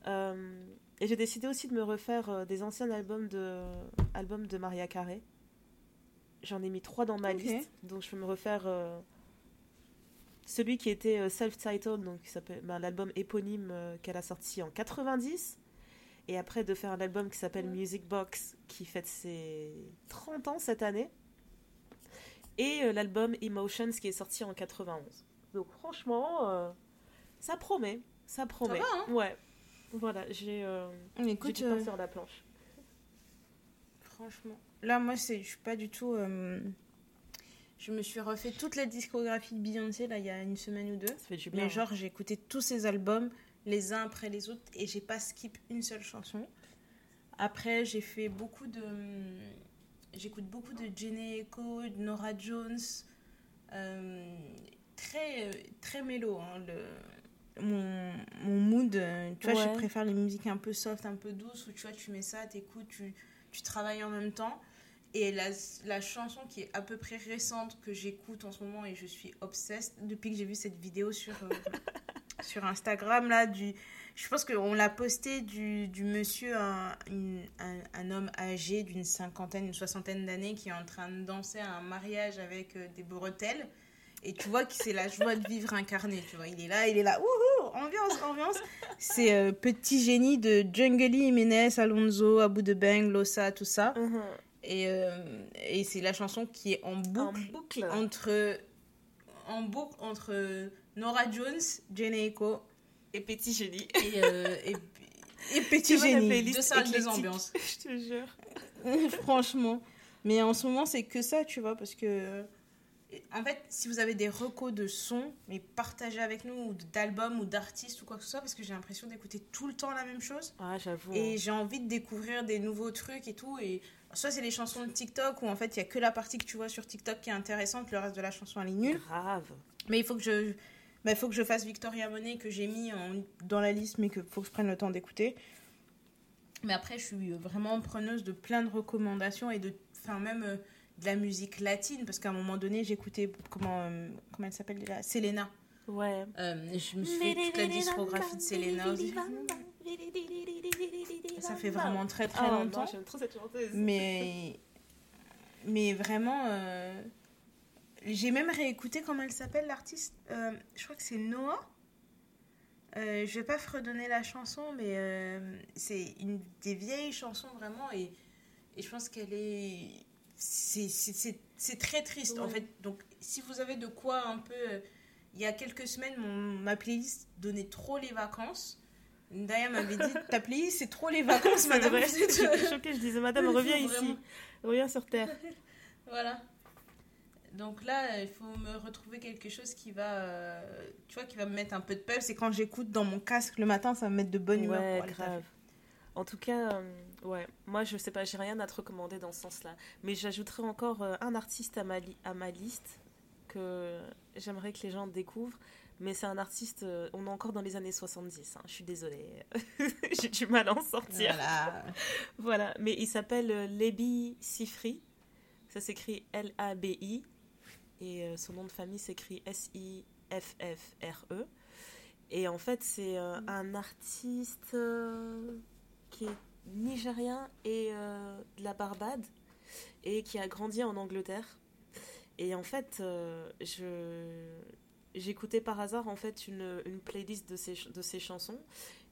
Euh, et j'ai décidé aussi de me refaire euh, des anciens albums de, albums de Maria Carré. J'en ai mis trois dans ma liste. Donc je vais me refaire celui qui était self-titled, donc ben, l'album éponyme qu'elle a sorti en 90. Et après de faire un album qui s'appelle Music Box, qui fête ses 30 ans cette année. Et l'album Emotions qui est sorti en 91. Donc franchement, ça promet. Ça promet. Ça hein ouais. Voilà, j'ai euh, Écoute, euh, sur la planche. Franchement. Là, moi, je suis pas du tout. Euh, je me suis refait toute la discographie de Beyoncé, là, il y a une semaine ou deux. Ça fait du bien. Mais genre, j'ai écouté tous ses albums, les uns après les autres, et j'ai pas skip une seule chanson. Après, j'ai fait beaucoup de. J'écoute beaucoup de Jenny Echo, de Nora Jones. très, très mélo, hein, le mon, mon mood. Euh, tu vois, je préfère les musiques un peu soft, un peu douces, où tu vois, tu mets ça, t'écoutes, tu, tu travailles en même temps. Et la, chanson qui est à peu près récente que j'écoute en ce moment et je suis obsesse depuis que j'ai vu cette vidéo sur, euh, sur Instagram, là, du, je pense qu'on l'a posté du, du monsieur, un, un, homme âgé d'une cinquantaine, une soixantaine d'années qui est en train de danser à un mariage avec euh, des bretelles. Et tu vois que c'est la joie de vivre incarnée, tu vois. Il est là, il est là, wouhou, ambiance, ambiance. C'est euh, Petit Génie de Jungly, Jiménez, Alonso, Abu de Bang, Losa, tout ça. Mhm. Et, euh, et c'est la chanson qui est en boucle, entre en boucle entre Nora Jones, Jane Echo et Petit Génie. Et, euh, et, Petit Génie. Deux salles, deux ambiances. Je te jure. Franchement. Mais en ce moment, c'est que ça, tu vois, parce que en fait, si vous avez des recos de sons, mais partagez avec nous, ou d'albums, ou d'artistes, ou quoi que ce soit, parce que j'ai l'impression d'écouter tout le temps la même chose. Ah, j'avoue. Et hein. j'ai envie de découvrir des nouveaux trucs et tout. Et soit c'est les chansons de TikTok, où en fait, il y a que la partie que tu vois sur TikTok qui est intéressante, le reste de la chanson, elle est nulle. Grave. Mais il faut que je, bah, faut que je fasse Victoria Monet, que j'ai mis dans la liste, mais qu'il faut que je prenne le temps d'écouter. Mais après, je suis vraiment preneuse de plein de recommandations et de. Enfin, même. Euh, de la musique latine, parce qu'à un moment donné, j'écoutais, comment, euh, comment elle s'appelle déjà? Selena. Ouais. Euh, je me suis fait toute la discographie de Selena aussi. Ça fait vraiment très très ah, longtemps. J'aime trop cette chanteuse. Mais, mais vraiment, euh, j'ai même réécouté comment elle s'appelle l'artiste. je crois que c'est Noah. Euh, je vais pas fredonner la chanson, mais c'est une des vieilles chansons vraiment. Et, et je pense qu'elle est c'est très triste en fait. Donc si vous avez de quoi un peu... Il y a quelques semaines, mon, ma playlist donnait trop les vacances. Daya m'avait dit ta playlist c'est trop les vacances madame. Vrai. Je suis choquée, je disais madame reviens ici, reviens sur terre. voilà. Donc là, il faut me retrouver quelque chose qui va, euh, tu vois, qui va me mettre un peu de peur. C'est quand j'écoute dans mon casque le matin, ça va me mettre de bonne humeur. Ouais, grave. En tout cas, euh, ouais, moi je sais pas, j'ai rien à te recommander dans ce sens-là. Mais j'ajouterai encore euh, un artiste à ma, à ma liste que j'aimerais que les gens découvrent. Mais c'est un artiste, euh, on est encore dans les années 70, hein, je suis désolée. j'ai du mal à en sortir. Voilà. voilà, mais il s'appelle Lebi Sifri. Ça s'écrit L-A-B-I. Et son nom de famille s'écrit S-I-F-F-R-E. Et en fait, c'est un artiste qui est nigérien et euh, de la Barbade et qui a grandi en Angleterre. Et en fait, euh, je j'écoutais par hasard en fait une, une playlist de ses, de ses chansons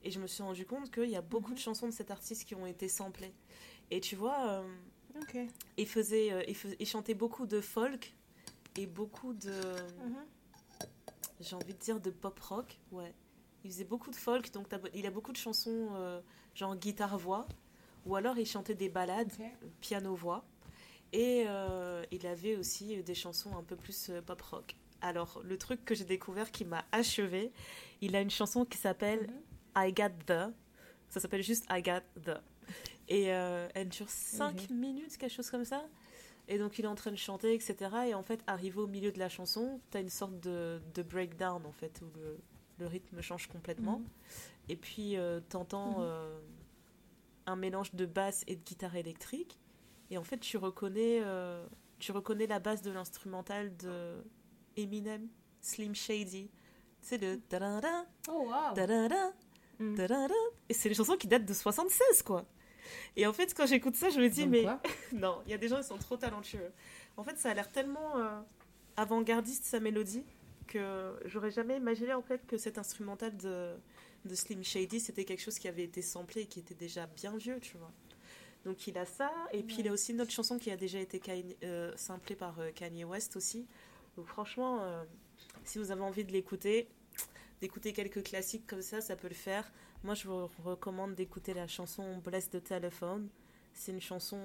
et je me suis rendu compte qu'il y a beaucoup de mhm. chansons de cet artiste qui ont été samplées. Et tu vois, euh, il, faisait, il, chantait beaucoup de folk et beaucoup de... Mhm. J'ai envie de dire de pop rock, ouais. Il faisait beaucoup de folk, donc il a beaucoup de chansons genre guitare-voix, ou alors il chantait des ballades, piano-voix. Et euh, il avait aussi des chansons un peu plus euh, pop rock. Alors, le truc que j'ai découvert qui m'a achevé, il a une chanson qui s'appelle mhm. I Got The. Ça s'appelle juste I Got The. Et euh, elle dure 5 minutes, quelque chose comme ça. Et donc, il est en train de chanter, etc. Et en fait, arrivé au milieu de la chanson, tu as une sorte de, de, breakdown, en fait, où le, le rythme change complètement. Mhm. Et puis, euh, t'entends mhm. euh, un mélange de basse et de guitare électrique. Et en fait, tu reconnais, euh, tu reconnais la base de l'instrumental de Eminem, Slim Shady. C'est le Oh wow. Mhm. Et c'est les chansons qui datent de 76, quoi. Et en fait, quand j'écoute ça, je me dis, mais non, il y a des gens qui sont trop talentueux. En fait, ça a l'air tellement avant-gardiste sa mélodie que j'aurais jamais imaginé en fait que cet instrumental de, de Slim Shady c'était quelque chose qui avait été samplé et qui était déjà bien vieux, tu vois. Donc il a ça, et puis il a aussi une autre chanson qui a déjà été euh, samplée par euh, Kanye West aussi. Donc franchement, euh, si vous avez envie de l'écouter, d'écouter quelques classiques comme ça, ça peut le faire. Moi je vous recommande d'écouter la chanson Bless the Telephone. C'est une chanson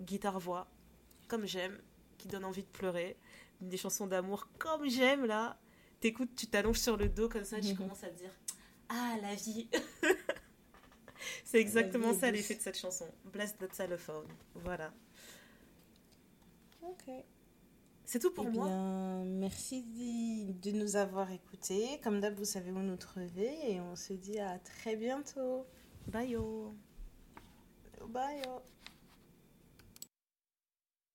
guitare-voix, comme j'aime, qui donne envie de pleurer. Des chansons d'amour comme j'aime là. T'écoutes, tu t'allonges sur le dos comme ça, tu commences à te dire Ah la vie C'est exactement ça l'effet de cette chanson. Bless the telephone. Voilà. Ok. C'est tout pour eh moi. Bien, merci de nous avoir écoutés. Comme d'hab, vous savez où nous trouver et on se dit à très bientôt. Bye yo. Bye yo.